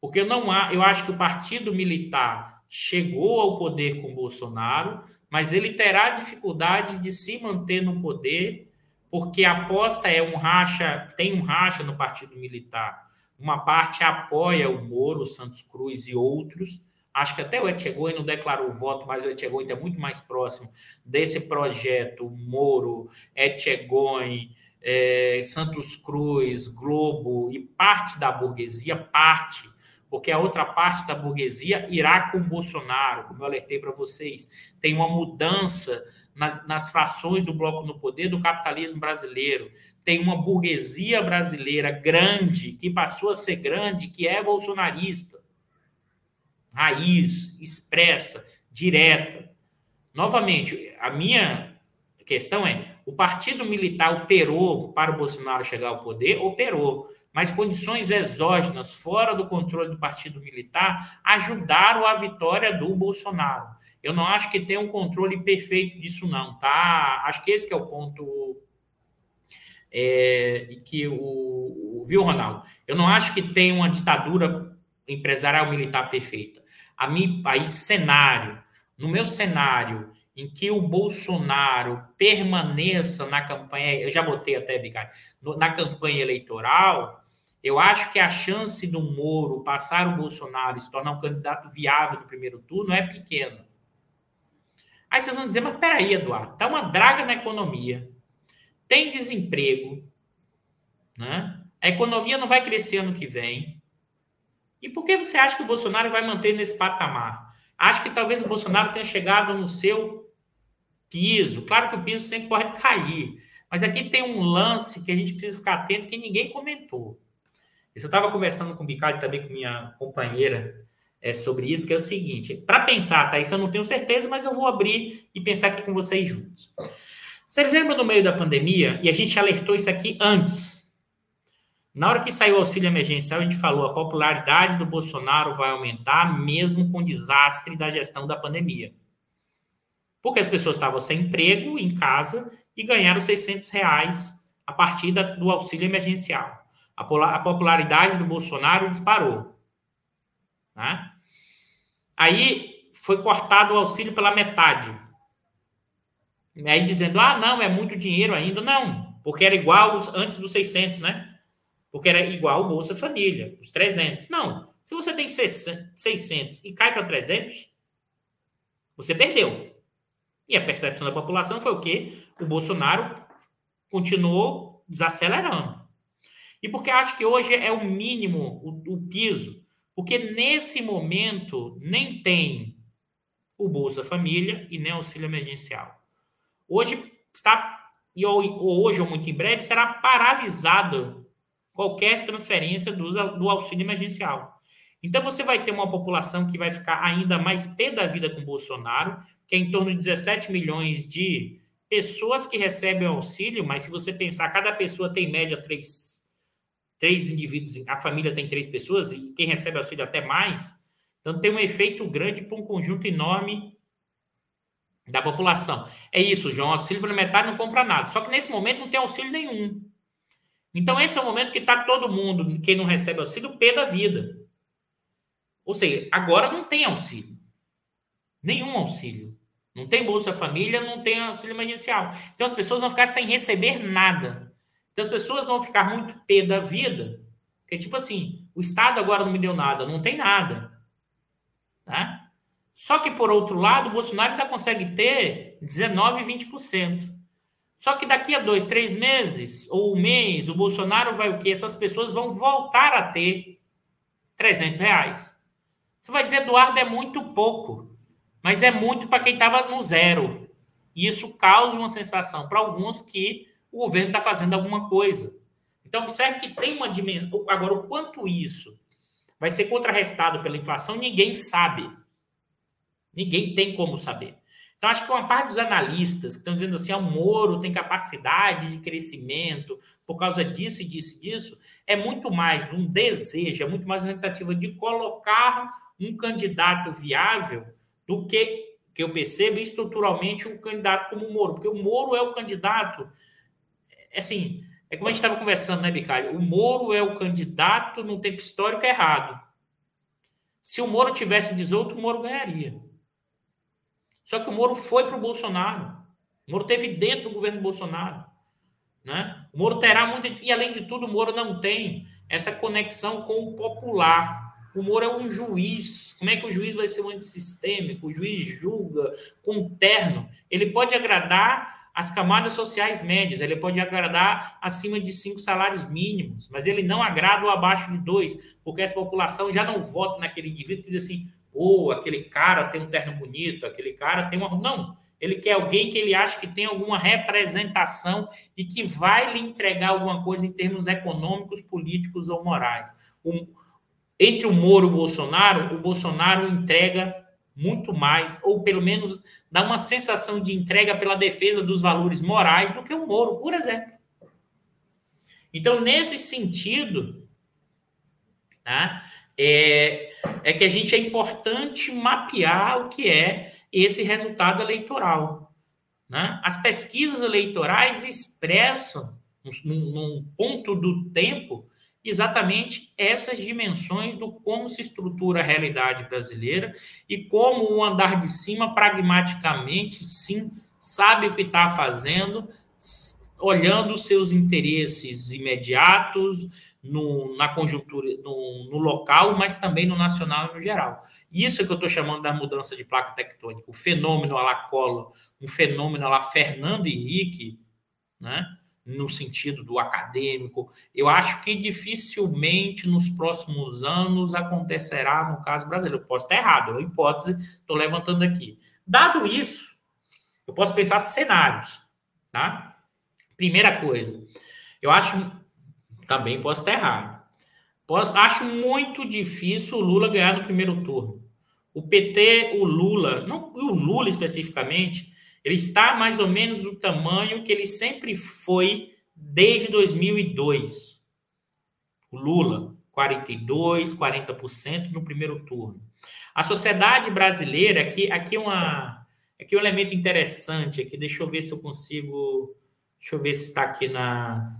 Porque não há, eu acho que o partido militar chegou ao poder com Bolsonaro, mas ele terá dificuldade de se manter no poder porque a aposta é um racha, tem um racha no Partido Militar. Uma parte apoia o Moro, o Santos Cruz e outros. Acho que até o Etchegoi não declarou voto, mas o Etchegoi está muito mais próximo desse projeto Moro, Etchegoi, é, Santos Cruz, Globo e parte da burguesia, parte, porque a outra parte da burguesia irá com Bolsonaro, como eu alertei para vocês. Tem uma mudança nas, nas frações do bloco no poder do capitalismo brasileiro. Tem uma burguesia brasileira grande, que passou a ser grande, que é bolsonarista. Raiz, expressa, direta. Novamente, a minha questão é: o partido militar operou para o Bolsonaro chegar ao poder? Operou. Mas condições exógenas, fora do controle do partido militar, ajudaram a vitória do Bolsonaro. Eu não acho que tem um controle perfeito disso, não, tá? Acho que esse que é o ponto é, que o, viu, Ronaldo? Eu não acho que tem uma ditadura empresarial militar perfeita. A mim, aí cenário, no meu cenário em que o Bolsonaro permaneça na campanha, eu já botei até, Bicari, na campanha eleitoral, eu acho que a chance do Moro passar o Bolsonaro e se tornar um candidato viável no primeiro turno é pequena. Aí vocês vão dizer, mas peraí, Eduardo, tá uma draga na economia, tem desemprego, né? a economia não vai crescer ano que vem. E por que você acha que o Bolsonaro vai manter nesse patamar? Acho que talvez o Bolsonaro tenha chegado no seu piso. Claro que o piso sempre pode cair. Mas aqui tem um lance que a gente precisa ficar atento que ninguém comentou. Eu estava conversando com o Bicalho também com minha companheira é, sobre isso, que é o seguinte: para pensar, tá? Isso eu não tenho certeza, mas eu vou abrir e pensar aqui com vocês juntos. Vocês lembram no meio da pandemia, e a gente alertou isso aqui antes. Na hora que saiu o auxílio emergencial, a gente falou a popularidade do Bolsonaro vai aumentar, mesmo com o desastre da gestão da pandemia. Porque as pessoas estavam sem emprego, em casa, e ganharam 600 reais a partir do auxílio emergencial a popularidade do Bolsonaro disparou. Né? Aí foi cortado o auxílio pela metade. Aí dizendo, ah, não, é muito dinheiro ainda. Não, porque era igual antes dos 600, né? Porque era igual o Bolsa Família, os 300. Não, se você tem 600 e cai para 300, você perdeu. E a percepção da população foi o quê? O Bolsonaro continuou desacelerando. E porque acho que hoje é o mínimo, o, o piso. Porque nesse momento nem tem o Bolsa Família e nem auxílio emergencial. Hoje está, e hoje ou muito em breve, será paralisado qualquer transferência do, do auxílio emergencial. Então você vai ter uma população que vai ficar ainda mais pé da vida com Bolsonaro, que é em torno de 17 milhões de pessoas que recebem auxílio, mas se você pensar, cada pessoa tem em média três três indivíduos, a família tem três pessoas e quem recebe auxílio até mais. Então tem um efeito grande para um conjunto enorme da população. É isso, João. Auxílio suplementar não compra nada. Só que nesse momento não tem auxílio nenhum. Então esse é o momento que está todo mundo, quem não recebe auxílio, pé da vida. Ou seja, agora não tem auxílio. Nenhum auxílio. Não tem Bolsa Família, não tem auxílio emergencial. Então as pessoas vão ficar sem receber nada. Então as pessoas vão ficar muito pé da vida, que é tipo assim, o Estado agora não me deu nada, não tem nada. Tá? Só que, por outro lado, o Bolsonaro ainda consegue ter 19, 20%. Só que daqui a dois, três meses, ou um mês, o Bolsonaro vai o quê? Essas pessoas vão voltar a ter 300 reais. Você vai dizer, Eduardo, é muito pouco. Mas é muito para quem estava no zero. E isso causa uma sensação para alguns que o governo está fazendo alguma coisa. Então, observe que tem uma dimensão. Agora, o quanto isso vai ser contrarrestado pela inflação, ninguém sabe. Ninguém tem como saber. Então, acho que uma parte dos analistas que estão dizendo assim, ah, o Moro tem capacidade de crescimento por causa disso e disso e disso, é muito mais um desejo, é muito mais uma tentativa de colocar um candidato viável do que, que eu percebo, estruturalmente, um candidato como o Moro. Porque o Moro é o candidato assim, é como a gente estava conversando, né, Bicalho? O Moro é o candidato no tempo histórico errado. Se o Moro tivesse 18, o Moro ganharia. Só que o Moro foi para o Bolsonaro. O Moro teve dentro do governo Bolsonaro. Né? O Moro terá muito. E, além de tudo, o Moro não tem essa conexão com o popular. O Moro é um juiz. Como é que o juiz vai ser um antissistêmico? O juiz julga com terno. Ele pode agradar as camadas sociais médias, ele pode agradar acima de cinco salários mínimos, mas ele não agrada o abaixo de dois, porque essa população já não vota naquele indivíduo que diz assim, pô, aquele cara tem um terno bonito, aquele cara tem uma. Não, ele quer alguém que ele acha que tem alguma representação e que vai lhe entregar alguma coisa em termos econômicos, políticos ou morais. O, entre o Moro e o Bolsonaro, o Bolsonaro entrega muito mais, ou pelo menos dá uma sensação de entrega pela defesa dos valores morais do que o Moro, por exemplo. Então, nesse sentido, tá, é, é que a gente é importante mapear o que é esse resultado eleitoral. Né? As pesquisas eleitorais expressam, num, num ponto do tempo, exatamente essas dimensões do como se estrutura a realidade brasileira e como o andar de cima, pragmaticamente, sim, sabe o que está fazendo, olhando os seus interesses imediatos no, na conjuntura, no, no, local, mas também no nacional e no geral. Isso é que eu estou chamando da mudança de placa tectônica, o fenômeno a la Collor, um fenômeno a la Fernando Henrique, né? No sentido do acadêmico, eu acho que dificilmente nos próximos anos acontecerá no caso brasileiro. Eu posso estar errado, é uma hipótese, estou levantando aqui. Dado isso, eu posso pensar cenários. Tá? Primeira coisa, eu acho, também posso estar errado, posso, acho muito difícil o Lula ganhar no primeiro turno. O PT, o Lula, não o Lula especificamente, ele está mais ou menos do tamanho que ele sempre foi desde 2002. O Lula, 42, 40% no primeiro turno. A sociedade brasileira, aqui, aqui, uma, aqui um elemento interessante, aqui, deixa eu ver se eu consigo, deixa eu ver se está aqui na,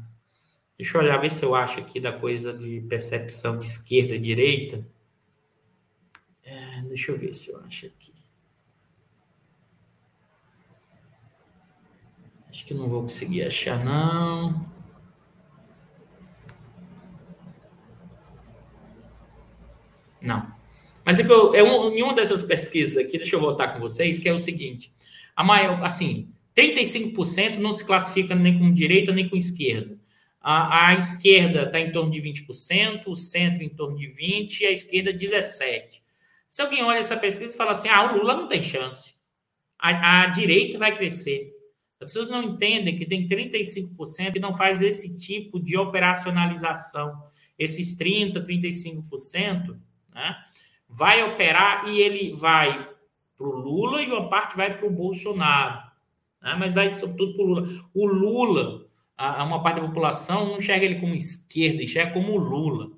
deixa eu olhar, ver se eu acho aqui da coisa de percepção de esquerda e direita. É, deixa eu ver se eu acho aqui. Acho que não vou conseguir achar, não. Não. Mas é, que eu, é um, em uma dessas pesquisas aqui, deixa eu voltar com vocês, que é o seguinte: a maior, assim, 35% não se classifica nem com direita nem com esquerda. A, a esquerda está em torno de 20%, o centro em torno de 20% e a esquerda 17%. Se alguém olha essa pesquisa e fala assim: ah, o Lula não tem chance, a, a direita vai crescer. As pessoas não entendem que tem 35% que não faz esse tipo de operacionalização. Esses 30%, 35%, né, vai operar e ele vai para o Lula e uma parte vai para o Bolsonaro. Né, mas vai sobretudo para o Lula. O Lula, a, uma parte da população não enxerga ele como esquerda, enxerga como Lula.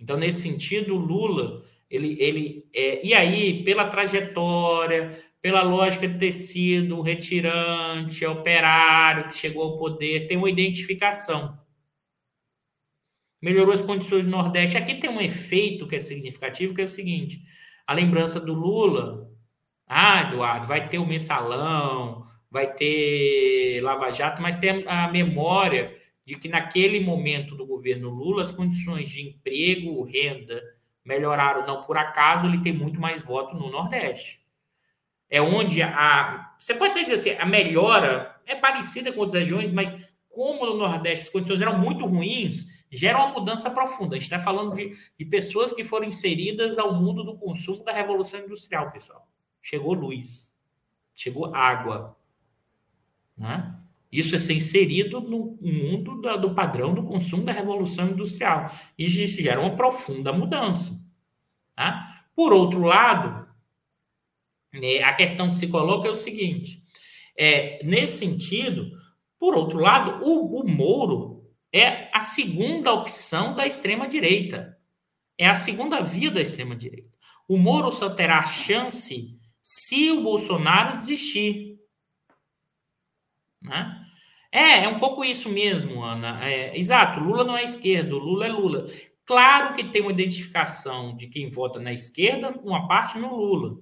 Então, nesse sentido, o Lula, ele, ele é, e aí, pela trajetória, pela lógica de ter sido um retirante, operário que chegou ao poder, tem uma identificação. Melhorou as condições do Nordeste. Aqui tem um efeito que é significativo, que é o seguinte: a lembrança do Lula. Ah, Eduardo, vai ter o mensalão, vai ter Lava Jato, mas tem a memória de que naquele momento do governo Lula as condições de emprego, renda melhoraram. Não por acaso ele tem muito mais voto no Nordeste é onde a. Você pode até dizer assim, a melhora é parecida com outras regiões, mas como no Nordeste as condições eram muito ruins, gera uma mudança profunda. A gente está falando de, de pessoas que foram inseridas ao mundo do consumo da Revolução Industrial, pessoal. Chegou luz, chegou água. Né? Isso é ser inserido no mundo da, do padrão do consumo da Revolução Industrial. Isso gera uma profunda mudança. Tá? Por outro lado, a questão que se coloca é o seguinte: é, nesse sentido, por outro lado, o, o Moro é a segunda opção da extrema-direita. É a segunda via da extrema-direita. O Moro só terá chance se o Bolsonaro desistir. Né? É, é um pouco isso mesmo, Ana. É, exato, Lula não é esquerdo, Lula é Lula. Claro que tem uma identificação de quem vota na esquerda, uma parte no Lula.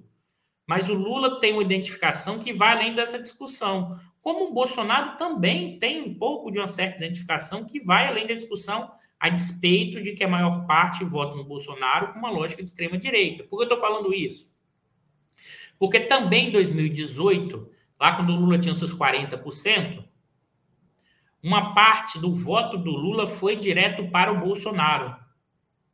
Mas o Lula tem uma identificação que vai além dessa discussão. Como o Bolsonaro também tem um pouco de uma certa identificação que vai além da discussão, a despeito de que a maior parte vota no Bolsonaro com uma lógica de extrema-direita. Por que eu estou falando isso? Porque também em 2018, lá quando o Lula tinha seus 40%, uma parte do voto do Lula foi direto para o Bolsonaro.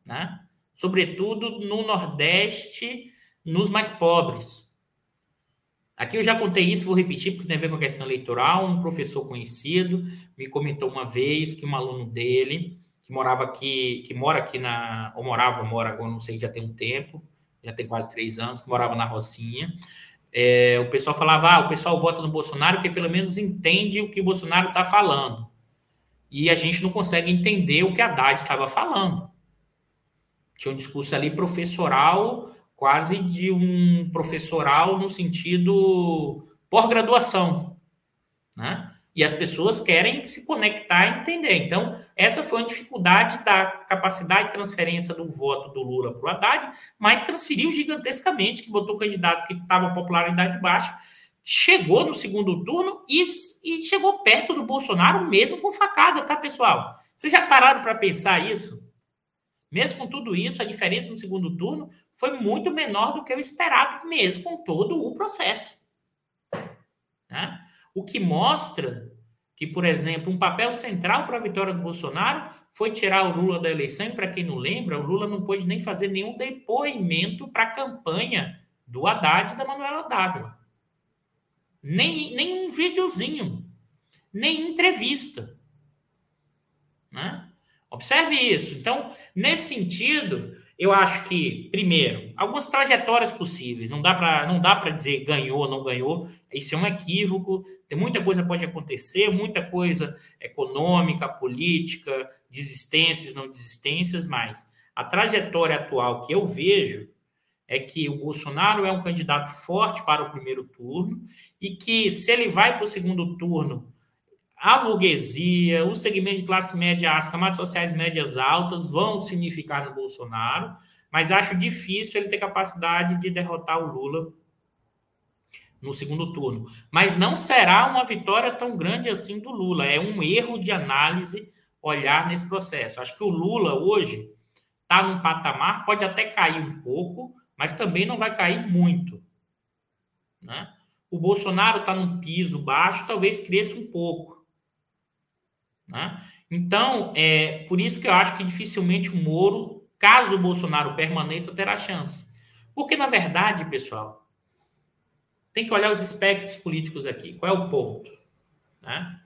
Né? Sobretudo no Nordeste nos mais pobres. Aqui eu já contei isso, vou repetir porque tem a ver com a questão eleitoral. Um professor conhecido me comentou uma vez que um aluno dele, que morava aqui, que mora aqui na, ou morava, mora agora, não sei, já tem um tempo, já tem quase três anos, que morava na Rocinha. É, o pessoal falava, ah, o pessoal vota no Bolsonaro porque pelo menos entende o que o Bolsonaro está falando. E a gente não consegue entender o que a Haddad estava falando. Tinha um discurso ali professoral, quase de um professoral no sentido pós-graduação. Né? E as pessoas querem se conectar e entender. Então, essa foi uma dificuldade da capacidade de transferência do voto do Lula para o Haddad, mas transferiu gigantescamente, que botou o candidato que estava popularidade baixa, chegou no segundo turno e, e chegou perto do Bolsonaro, mesmo com facada, tá, pessoal? Vocês já pararam para pensar isso? Mesmo com tudo isso, a diferença no segundo turno foi muito menor do que o esperado, mesmo com todo o processo. Né? O que mostra que, por exemplo, um papel central para a vitória do Bolsonaro foi tirar o Lula da eleição. E, para quem não lembra, o Lula não pôde nem fazer nenhum depoimento para a campanha do Haddad e da Manuela Dávila. Nem, nem um videozinho, nem entrevista. Né? Observe isso. Então, nesse sentido, eu acho que, primeiro, algumas trajetórias possíveis. Não dá para dizer ganhou ou não ganhou. Isso é um equívoco. Tem muita coisa pode acontecer, muita coisa econômica, política, desistências, não desistências, mas a trajetória atual que eu vejo é que o Bolsonaro é um candidato forte para o primeiro turno e que se ele vai para o segundo turno a burguesia, o segmento de classe média, as camadas sociais médias altas vão significar no Bolsonaro, mas acho difícil ele ter capacidade de derrotar o Lula no segundo turno. Mas não será uma vitória tão grande assim do Lula. É um erro de análise olhar nesse processo. Acho que o Lula hoje está num patamar, pode até cair um pouco, mas também não vai cair muito. Né? O Bolsonaro está num piso baixo, talvez cresça um pouco. Né? Então, é por isso que eu acho que dificilmente o Moro, caso o Bolsonaro permaneça, terá chance. Porque, na verdade, pessoal, tem que olhar os espectros políticos aqui. Qual é o ponto? Né?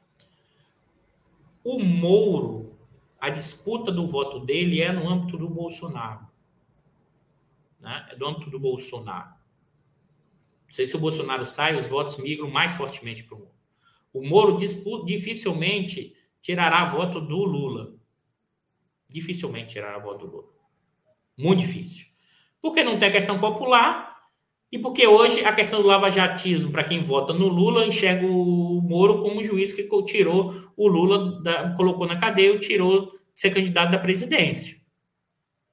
O Moro, a disputa do voto dele é no âmbito do Bolsonaro. Né? É do âmbito do Bolsonaro. Não sei se o Bolsonaro sai, os votos migram mais fortemente para o Moro. O Moro dificilmente tirará voto do Lula. Dificilmente tirará voto do Lula. Muito difícil. Porque não tem a questão popular e porque hoje a questão do lavajatismo, para quem vota no Lula, enxerga o Moro como juiz que tirou o Lula, da, colocou na cadeia e tirou de ser candidato da presidência.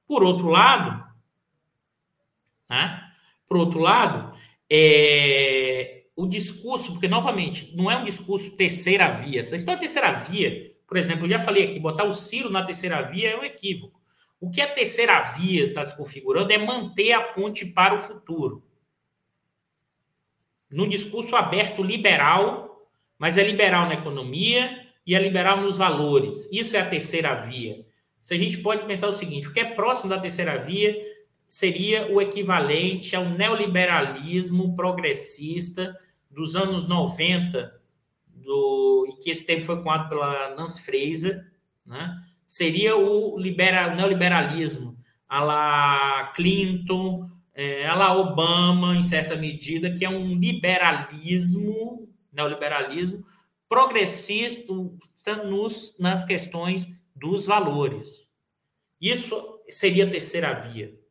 Por outro lado, né? Por outro lado, é, o discurso, porque, novamente, não é um discurso terceira via. Essa história terceira via, por exemplo, eu já falei aqui, botar o Ciro na terceira via é um equívoco. O que a terceira via está se configurando é manter a ponte para o futuro. Num discurso aberto liberal, mas é liberal na economia e é liberal nos valores. Isso é a terceira via. Se a gente pode pensar o seguinte: o que é próximo da terceira via seria o equivalente ao neoliberalismo progressista dos anos 90, do, e que esse tempo foi cunhado pela Nancy Fraser, né? seria o, liberal, neoliberalismo a la Clinton, é, a la Obama, em certa medida, que é um liberalismo, neoliberalismo progressista nos, nas questões dos valores. Isso seria a terceira via.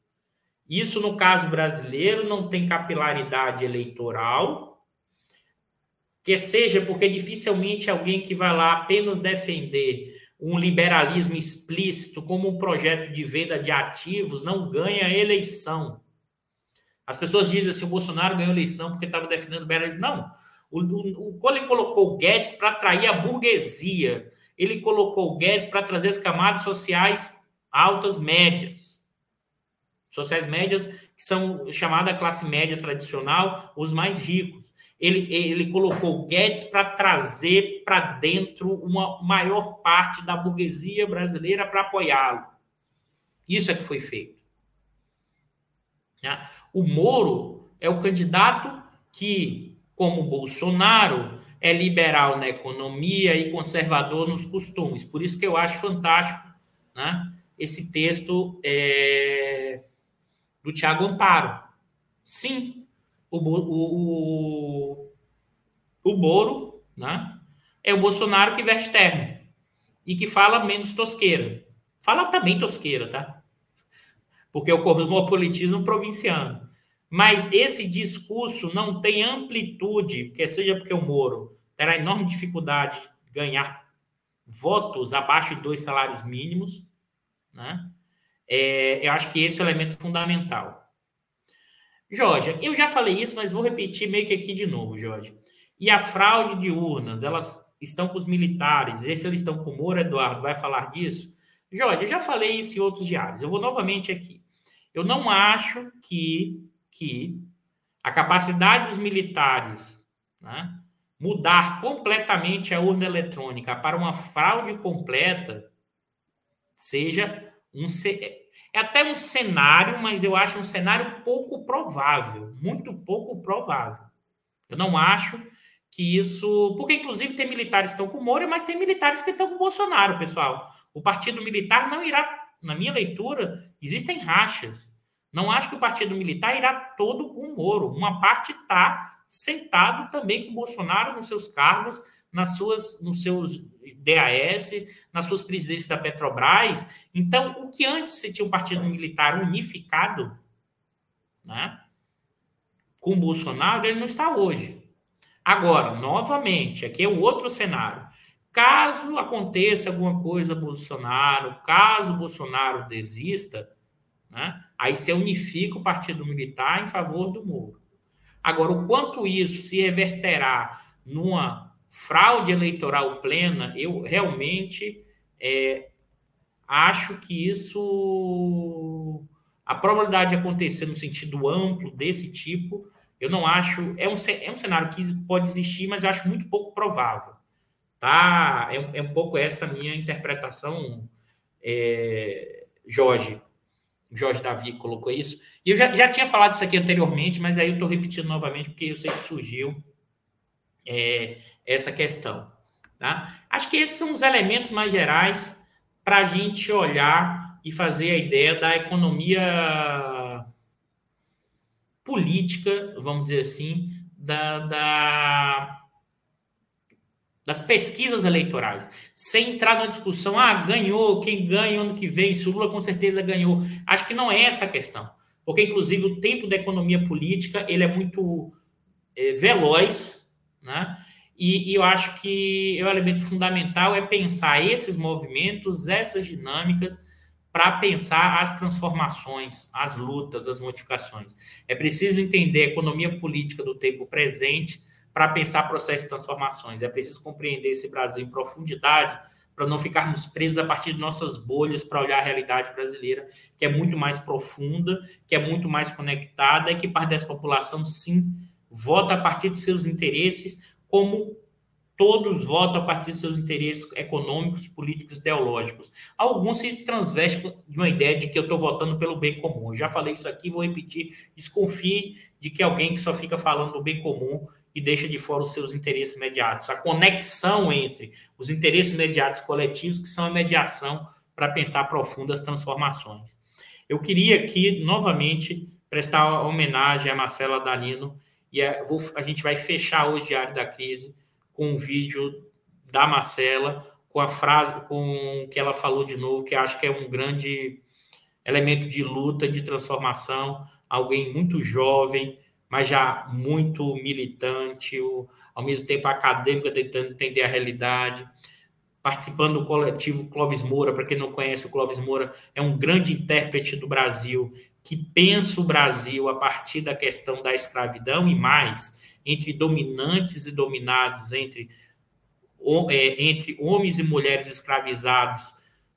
Isso, no caso brasileiro, não tem capilaridade eleitoral, que seja porque dificilmente alguém que vai lá apenas defender um liberalismo explícito como um projeto de venda de ativos não ganha eleição. As pessoas dizem assim: o Bolsonaro ganhou eleição porque estava defendendo o liberalismo. Não. O, o, o, ele colocou o Guedes para atrair a burguesia. Ele colocou o Guedes para trazer as camadas sociais altas, médias sociais médias, que são chamada classe média tradicional, os mais ricos. Ele, ele colocou Guedes para trazer para dentro uma maior parte da burguesia brasileira para apoiá-lo. Isso é que foi feito. Né? O Moro é o candidato que, como Bolsonaro, é liberal na economia e conservador nos costumes. Por isso que eu acho fantástico né, esse texto é, do Tiago Amparo. Sim, o, o, o, o Moro né, é o Bolsonaro que veste terno e que fala menos tosqueira. Fala também tosqueira, tá? Porque é o cosmopolitismo provinciano. Mas esse discurso não tem amplitude, porque seja porque o Moro terá enorme dificuldade de ganhar votos abaixo de dois salários mínimos, né? É, eu acho que esse é o elemento fundamental. Jorge, eu já falei isso, mas vou repetir meio que aqui de novo, Jorge. E a fraude de urnas, elas estão com os militares, esse eles estão com o Moro, Eduardo vai falar disso. Jorge, eu já falei isso em outros diários, eu vou novamente aqui. Eu não acho que, que a capacidade dos militares né, mudar completamente a urna eletrônica para uma fraude completa seja um é até um cenário, mas eu acho um cenário pouco provável, muito pouco provável. Eu não acho que isso, porque inclusive tem militares que estão com o Moura, mas tem militares que estão com o Bolsonaro, pessoal. O partido militar não irá, na minha leitura, existem rachas. Não acho que o partido militar irá todo com o Moro. Uma parte está sentado também com o Bolsonaro nos seus cargos, nas suas, nos seus DAS, nas suas presidências da Petrobras. Então, o que antes você tinha um partido militar unificado, né, com Bolsonaro, ele não está hoje. Agora, novamente, aqui é o outro cenário. Caso aconteça alguma coisa Bolsonaro, caso Bolsonaro desista, né, aí você unifica o partido militar em favor do Moro. Agora, o quanto isso se reverterá numa fraude eleitoral plena, eu realmente é, acho que isso. A probabilidade de acontecer no sentido amplo desse tipo, eu não acho. É um, é um cenário que pode existir, mas eu acho muito pouco provável. Tá? É, é um pouco essa minha interpretação, é, Jorge. Jorge Davi colocou isso. E eu já, já tinha falado isso aqui anteriormente, mas aí eu estou repetindo novamente, porque eu sei que surgiu é, essa questão. Tá? Acho que esses são os elementos mais gerais para a gente olhar e fazer a ideia da economia política, vamos dizer assim, da, da, das pesquisas eleitorais, sem entrar na discussão, ah, ganhou, quem ganha ano que vem, se Lula com certeza ganhou. Acho que não é essa a questão, porque inclusive o tempo da economia política ele é muito é, veloz, né? E, e, eu acho que o elemento fundamental é pensar esses movimentos, essas dinâmicas, para pensar as transformações, as lutas, as modificações. É preciso entender a economia política do tempo presente para pensar processo de transformações. É preciso compreender esse Brasil em profundidade para não ficarmos presos a partir de nossas bolhas para olhar a realidade brasileira, que é muito mais profunda, que é muito mais conectada e que parte dessa população, sim, vota a partir de seus interesses, como todos votam a partir de seus interesses econômicos, políticos, ideológicos. Alguns se transvestem de uma ideia de que eu estou votando pelo bem comum. Eu já falei isso aqui, vou repetir. Desconfie de que alguém que só fica falando do bem comum e deixa de fora os seus interesses imediatos. A conexão entre os interesses imediatos coletivos, que são a mediação para pensar profundas transformações. Eu queria aqui, novamente, prestar homenagem a Marcela Danino, e a, vou, a gente vai fechar hoje Diário da Crise com um vídeo da Marcela, com a frase, com que ela falou de novo, que acho que é um grande elemento de luta, de transformação, alguém muito jovem, mas já muito militante, ao mesmo tempo acadêmica, tentando entender a realidade, participando do coletivo Clóvis Moura, para quem não conhece, o Clóvis Moura é um grande intérprete do Brasil, que pensa o Brasil a partir da questão da escravidão e mais, entre dominantes e dominados, entre, é, entre homens e mulheres escravizados,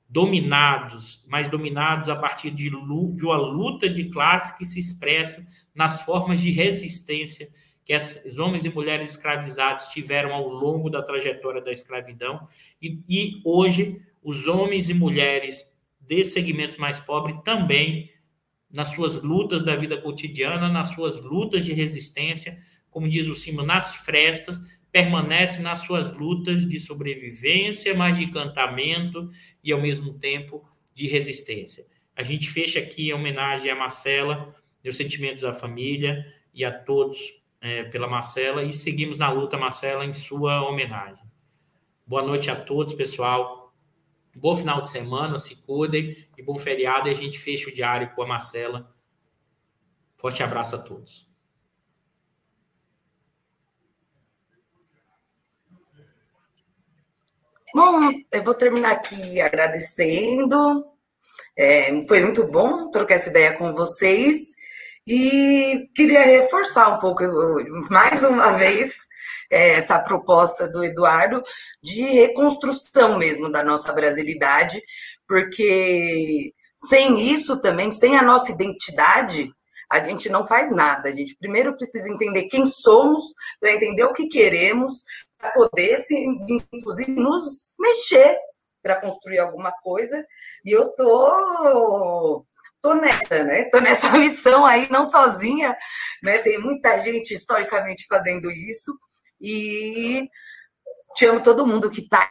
dominados, mas dominados a partir de, de uma luta de classe que se expressa nas formas de resistência que esses homens e mulheres escravizados tiveram ao longo da trajetória da escravidão. E, e hoje, os homens e mulheres de segmentos mais pobres também nas suas lutas da vida cotidiana, nas suas lutas de resistência, como diz o Cimo, nas frestas, permanece nas suas lutas de sobrevivência, mas de encantamento e, ao mesmo tempo, de resistência. A gente fecha aqui em homenagem à Marcela, meus sentimentos à família e a todos é, pela Marcela e seguimos na luta, Marcela, em sua homenagem. Boa noite a todos, pessoal. Bom final de semana, se cuidem e bom feriado. E a gente fecha o diário com a Marcela. Forte abraço a todos. Bom, eu vou terminar aqui agradecendo. É, foi muito bom trocar essa ideia com vocês. E queria reforçar um pouco, mais uma vez, é, essa proposta do Eduardo de reconstrução mesmo da nossa brasilidade, porque sem isso também, sem a nossa identidade, a gente não faz nada. A gente primeiro precisa entender quem somos, para entender o que queremos, para poder, se, inclusive, nos mexer para construir alguma coisa. E eu tô tô nessa, né? Tô nessa missão aí, não sozinha, né? Tem muita gente historicamente fazendo isso e chamo todo mundo que está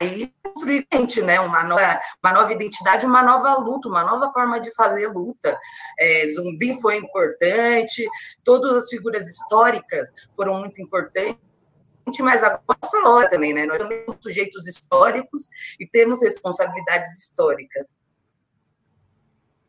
aí construir né? Uma nova, uma nova identidade, uma nova luta, uma nova forma de fazer luta. É, zumbi foi importante, todas as figuras históricas foram muito importantes mas é nossa hora também, né? Nós somos sujeitos históricos e temos responsabilidades históricas.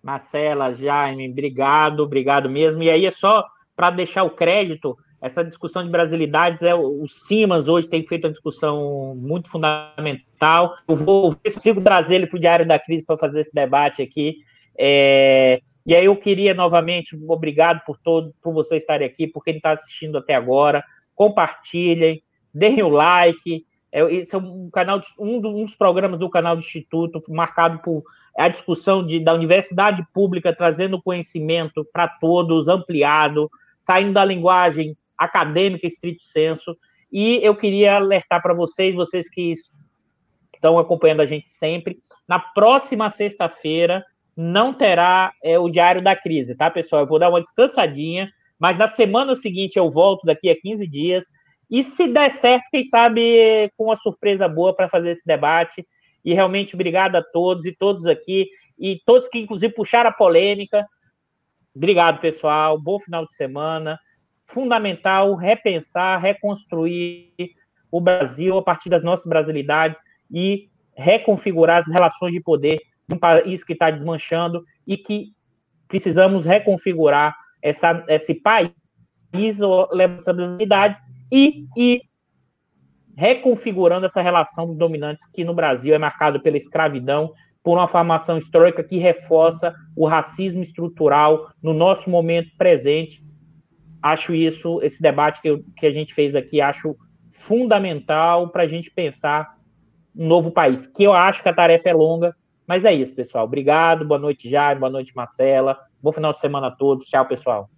Marcela, Jaime, obrigado, obrigado mesmo. E aí é só para deixar o crédito, essa discussão de brasilidades é o Simas hoje tem feito uma discussão muito fundamental. Eu vou ver se consigo trazer ele para o Diário da Crise para fazer esse debate aqui. É, e aí eu queria novamente, obrigado por todo, por você estar aqui, por quem está assistindo até agora. Compartilhem, deem o like, é, esse é um canal, um dos programas do canal do Instituto, marcado por a discussão de, da universidade pública, trazendo conhecimento para todos, ampliado, saindo da linguagem acadêmica estrito senso. E eu queria alertar para vocês, vocês que estão acompanhando a gente sempre, na próxima sexta-feira não terá é, o Diário da Crise, tá, pessoal? Eu vou dar uma descansadinha, mas na semana seguinte eu volto daqui a 15 dias e se der certo, quem sabe com uma surpresa boa para fazer esse debate. E realmente obrigado a todos e todos aqui, e todos que inclusive puxaram a polêmica. Obrigado, pessoal. Bom final de semana. Fundamental repensar, reconstruir o Brasil a partir das nossas brasilidades e reconfigurar as relações de poder de um país que está desmanchando e que precisamos reconfigurar essa, esse país, levando essas brasilidades e, e reconfigurando essa relação dos dominantes que no Brasil é marcado pela escravidão, por uma formação histórica que reforça o racismo estrutural no nosso momento presente. Acho isso, esse debate que, eu, que a gente fez aqui, acho fundamental para a gente pensar um novo país, que eu acho que a tarefa é longa, mas é isso, pessoal. Obrigado, boa noite, Jair, boa noite, Marcela. Bom final de semana a todos. Tchau, pessoal.